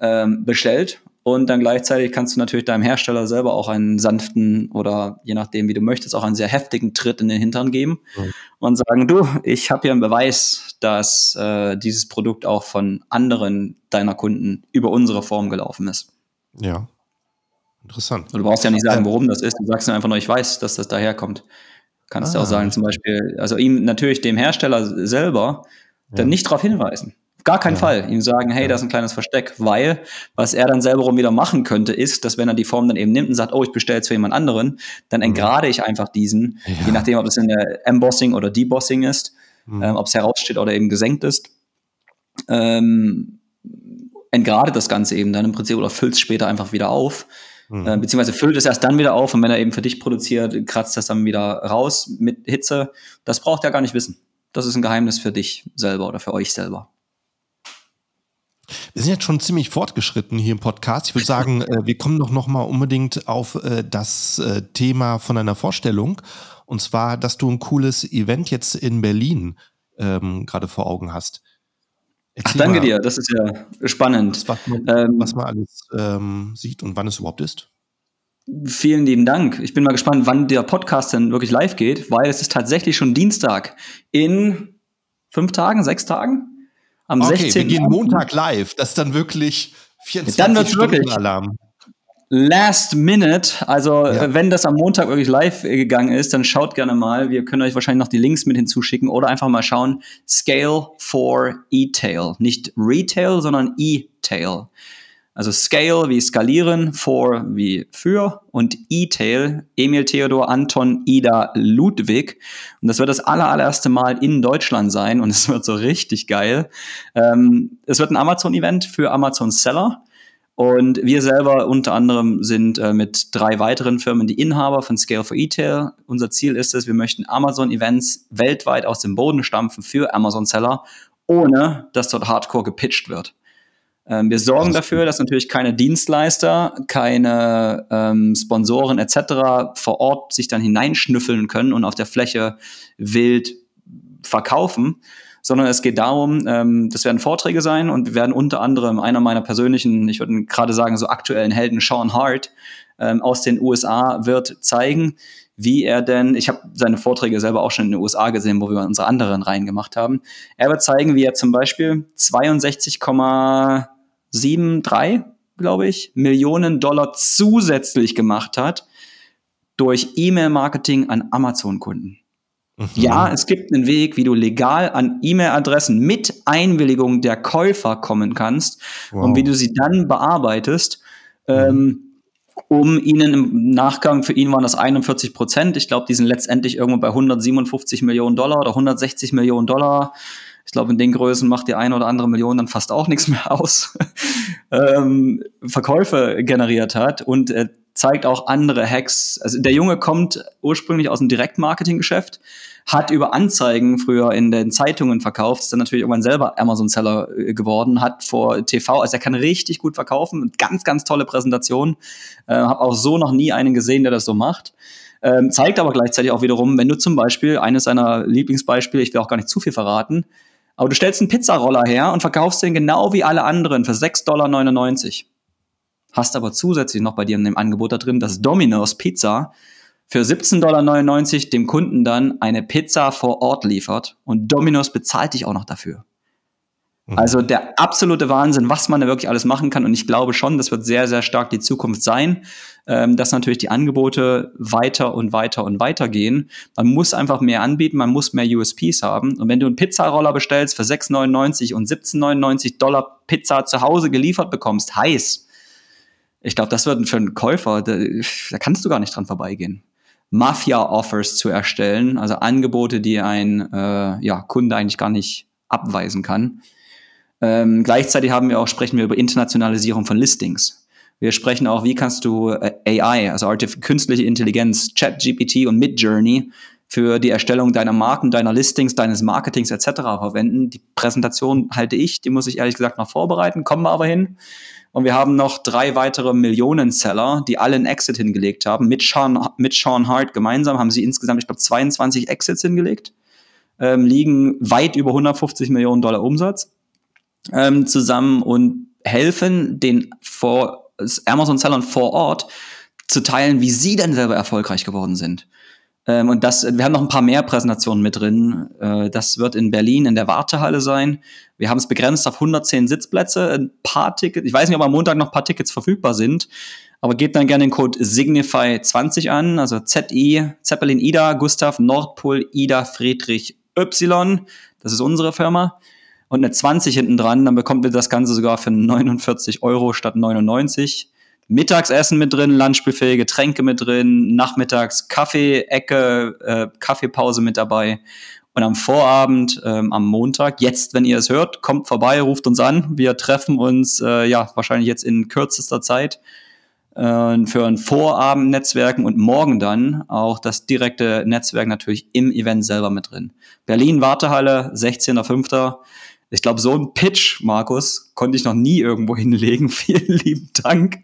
Speaker 2: ähm, bestellt. Und dann gleichzeitig kannst du natürlich deinem Hersteller selber auch einen sanften oder je nachdem, wie du möchtest, auch einen sehr heftigen Tritt in den Hintern geben mhm. und sagen, du, ich habe hier einen Beweis, dass äh, dieses Produkt auch von anderen deiner Kunden über unsere Form gelaufen ist.
Speaker 1: Ja. Interessant.
Speaker 2: Und du brauchst ja nicht sagen, warum das ist. Du sagst einfach nur, ich weiß, dass das daherkommt. Kannst ah. du auch sagen, zum Beispiel, also ihm natürlich dem Hersteller selber dann ja. nicht darauf hinweisen. Gar keinen ja. Fall ihm sagen, hey, ja. das ist ein kleines Versteck, weil was er dann selber wieder machen könnte, ist, dass wenn er die Form dann eben nimmt und sagt, oh, ich bestelle jetzt für jemand anderen, dann mhm. entgrade ich einfach diesen, ja. je nachdem, ob es in der Embossing oder Debossing ist, mhm. ähm, ob es heraussteht oder eben gesenkt ist. Ähm, entgradet das Ganze eben dann im Prinzip oder füllt es später einfach wieder auf. Mhm. Äh, beziehungsweise füllt es erst dann wieder auf und wenn er eben für dich produziert, kratzt das dann wieder raus mit Hitze. Das braucht er gar nicht wissen. Das ist ein Geheimnis für dich selber oder für euch selber.
Speaker 1: Wir sind jetzt schon ziemlich fortgeschritten hier im Podcast. Ich würde sagen, äh, wir kommen doch noch mal unbedingt auf äh, das äh, Thema von deiner Vorstellung. Und zwar, dass du ein cooles Event jetzt in Berlin ähm, gerade vor Augen hast.
Speaker 2: Ach, danke mal, dir, das ist ja spannend.
Speaker 1: Was man, ähm, was man alles ähm, sieht und wann es überhaupt ist.
Speaker 2: Vielen lieben Dank. Ich bin mal gespannt, wann der Podcast denn wirklich live geht, weil es ist tatsächlich schon Dienstag in fünf Tagen, sechs Tagen.
Speaker 1: Am okay, 16. Wir gehen Montag live. Das ist dann wirklich
Speaker 2: 24 dann Stunden wirklich. Alarm. Last Minute, also ja. Äh, wenn das am Montag wirklich live äh, gegangen ist, dann schaut gerne mal. Wir können euch wahrscheinlich noch die Links mit hinzuschicken oder einfach mal schauen. Scale for E-Tail. Nicht Retail, sondern E-Tail. Also Scale wie skalieren, for wie für und E-Tail, Emil Theodor Anton Ida Ludwig. Und das wird das aller, allererste Mal in Deutschland sein und es wird so richtig geil. Ähm, es wird ein Amazon-Event für Amazon Seller. Und wir selber unter anderem sind äh, mit drei weiteren Firmen die Inhaber von Scale for E-Tail. Unser Ziel ist es, wir möchten Amazon-Events weltweit aus dem Boden stampfen für Amazon-Seller, ohne dass dort hardcore gepitcht wird. Ähm, wir sorgen dafür, dass natürlich keine Dienstleister, keine ähm, Sponsoren etc. vor Ort sich dann hineinschnüffeln können und auf der Fläche wild verkaufen, sondern es geht darum, ähm, das werden Vorträge sein und wir werden unter anderem einer meiner persönlichen, ich würde gerade sagen, so aktuellen Helden, Sean Hart, ähm, aus den USA wird zeigen, wie er denn, ich habe seine Vorträge selber auch schon in den USA gesehen, wo wir unsere anderen Reihen gemacht haben. Er wird zeigen, wie er zum Beispiel 62, 7,3, glaube ich, Millionen Dollar zusätzlich gemacht hat durch E-Mail-Marketing an Amazon-Kunden. Mhm. Ja, es gibt einen Weg, wie du legal an E-Mail-Adressen mit Einwilligung der Käufer kommen kannst wow. und wie du sie dann bearbeitest. Mhm. Ähm, um ihnen im Nachgang, für ihn waren das 41 Prozent. Ich glaube, die sind letztendlich irgendwo bei 157 Millionen Dollar oder 160 Millionen Dollar ich glaube, in den Größen macht die eine oder andere Million dann fast auch nichts mehr aus, ähm, Verkäufe generiert hat und äh, zeigt auch andere Hacks. Also der Junge kommt ursprünglich aus dem Direktmarketing-Geschäft, hat über Anzeigen früher in den Zeitungen verkauft, ist dann natürlich irgendwann selber Amazon-Seller äh, geworden, hat vor TV, also er kann richtig gut verkaufen, ganz, ganz tolle Präsentation. Äh, habe auch so noch nie einen gesehen, der das so macht. Ähm, zeigt aber gleichzeitig auch wiederum, wenn du zum Beispiel, eines seiner Lieblingsbeispiele, ich will auch gar nicht zu viel verraten, aber du stellst einen Pizzaroller her und verkaufst den genau wie alle anderen für 6,99 Dollar. Hast aber zusätzlich noch bei dir in dem Angebot da drin, dass Domino's Pizza für 17,99 Dollar dem Kunden dann eine Pizza vor Ort liefert und Domino's bezahlt dich auch noch dafür. Mhm. Also der absolute Wahnsinn, was man da wirklich alles machen kann. Und ich glaube schon, das wird sehr, sehr stark die Zukunft sein, ähm, dass natürlich die Angebote weiter und weiter und weiter gehen. Man muss einfach mehr anbieten, man muss mehr USPs haben. Und wenn du einen Pizzaroller bestellst für 6,99 und 17,99 Dollar Pizza zu Hause geliefert bekommst, heiß. Ich glaube, das wird für einen Käufer, da, da kannst du gar nicht dran vorbeigehen. Mafia-Offers zu erstellen, also Angebote, die ein äh, ja, Kunde eigentlich gar nicht abweisen kann. Ähm, gleichzeitig haben wir auch, sprechen wir über Internationalisierung von Listings. Wir sprechen auch, wie kannst du äh, AI, also Artif künstliche Intelligenz, ChatGPT und Midjourney für die Erstellung deiner Marken, deiner Listings, deines Marketings etc. verwenden. Die Präsentation halte ich, die muss ich ehrlich gesagt noch vorbereiten, kommen wir aber hin. Und wir haben noch drei weitere Millionen-Seller, die alle einen Exit hingelegt haben. Mit Sean, mit Sean Hart gemeinsam haben sie insgesamt, ich glaube, 22 Exits hingelegt, ähm, liegen weit über 150 Millionen Dollar Umsatz ähm, zusammen und helfen den vor Amazon-Sellern vor Ort zu teilen, wie sie denn selber erfolgreich geworden sind. Ähm, und das, wir haben noch ein paar mehr Präsentationen mit drin. Äh, das wird in Berlin in der Wartehalle sein. Wir haben es begrenzt auf 110 Sitzplätze, ein paar Tickets. Ich weiß nicht, ob am Montag noch ein paar Tickets verfügbar sind. Aber gebt dann gerne den Code Signify20 an, also ZI, Zeppelin Ida, Gustav, Nordpol, Ida, Friedrich, Y. Das ist unsere Firma. Und eine 20 hinten dran, dann bekommt ihr das Ganze sogar für 49 Euro statt 99. Mittagsessen mit drin, Lunchbuffet, Getränke mit drin, nachmittags Kaffee, Ecke, äh, Kaffeepause mit dabei. Und am Vorabend, ähm, am Montag, jetzt, wenn ihr es hört, kommt vorbei, ruft uns an. Wir treffen uns, äh, ja, wahrscheinlich jetzt in kürzester Zeit äh, für ein Vorabend-Netzwerken und morgen dann auch das direkte Netzwerk natürlich im Event selber mit drin. Berlin, Wartehalle, 16.05. Ich glaube, so ein Pitch, Markus, konnte ich noch nie irgendwo hinlegen. Vielen lieben Dank,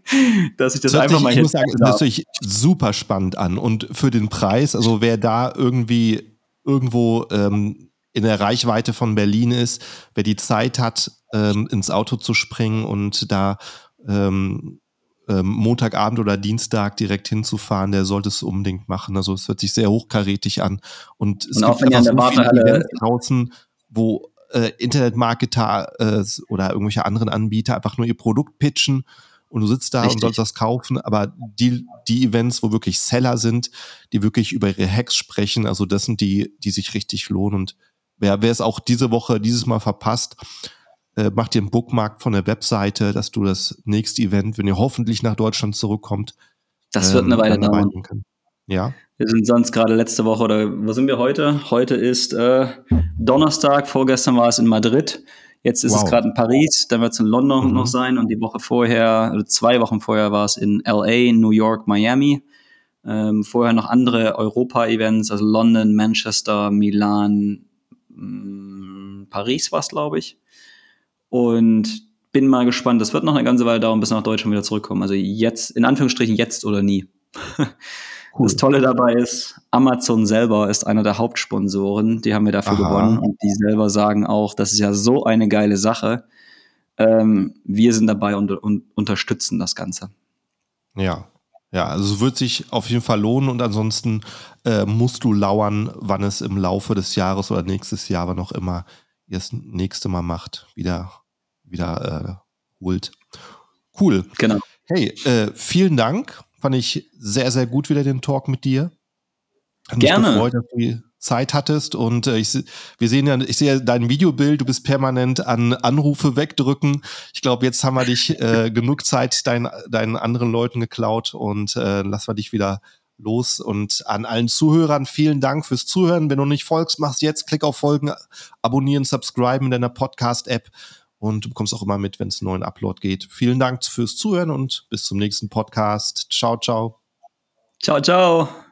Speaker 2: dass ich das, das einfach mal
Speaker 1: hier. Ich muss sagen, das hört sich super spannend an. Und für den Preis, also wer da irgendwie irgendwo ähm, in der Reichweite von Berlin ist, wer die Zeit hat, ähm, ins Auto zu springen und da ähm, ähm, Montagabend oder Dienstag direkt hinzufahren, der sollte es unbedingt machen. Also es hört sich sehr hochkarätig an. Und es und
Speaker 2: gibt einfach so viele Events
Speaker 1: draußen, wo äh, Internetmarketer äh, oder irgendwelche anderen Anbieter einfach nur ihr Produkt pitchen und du sitzt da Richtig. und sollst das kaufen, aber die, die Events, wo wirklich Seller sind, die wirklich über ihre Hacks sprechen, also das sind die, die sich richtig lohnen und wer, wer es auch diese Woche, dieses Mal verpasst, äh, mach dir einen Bookmark von der Webseite, dass du das nächste Event, wenn ihr hoffentlich nach Deutschland zurückkommt,
Speaker 2: das wird eine ähm, Weile dauern.
Speaker 1: Ja.
Speaker 2: Wir sind sonst gerade letzte Woche oder wo sind wir heute? Heute ist äh, Donnerstag, vorgestern war es in Madrid. Jetzt ist wow. es gerade in Paris, dann wird es in London mhm. noch sein und die Woche vorher, oder zwei Wochen vorher war es in LA, New York, Miami. Ähm, vorher noch andere Europa-Events, also London, Manchester, Milan, mh, mm, Paris war es, glaube ich. Und bin mal gespannt. Das wird noch eine ganze Weile dauern, bis nach Deutschland wieder zurückkommen. Also jetzt, in Anführungsstrichen, jetzt oder nie. Cool. Das Tolle dabei ist, Amazon selber ist einer der Hauptsponsoren. Die haben wir dafür Aha. gewonnen. Und die selber sagen auch, das ist ja so eine geile Sache. Ähm, wir sind dabei und, und unterstützen das Ganze.
Speaker 1: Ja, ja, also wird sich auf jeden Fall lohnen und ansonsten äh, musst du lauern, wann es im Laufe des Jahres oder nächstes Jahr, wann auch immer ihr das nächste Mal macht, wieder, wieder äh, holt. Cool.
Speaker 2: Genau.
Speaker 1: Hey, äh, vielen Dank Fand ich sehr, sehr gut wieder den Talk mit dir.
Speaker 2: Hat Gerne.
Speaker 1: Mich gefreut, dass du Zeit hattest und äh, ich, wir sehen ja, ich sehe dein Videobild, du bist permanent an Anrufe wegdrücken. Ich glaube, jetzt haben wir dich äh, genug Zeit dein, deinen anderen Leuten geklaut und äh, lassen wir dich wieder los. Und an allen Zuhörern vielen Dank fürs Zuhören. Wenn du nicht folgst, machst jetzt, klick auf Folgen, abonnieren, subscriben in deiner Podcast-App und du bekommst auch immer mit, wenn es einen neuen Upload geht. Vielen Dank fürs Zuhören und bis zum nächsten Podcast. Ciao, ciao.
Speaker 2: Ciao, ciao.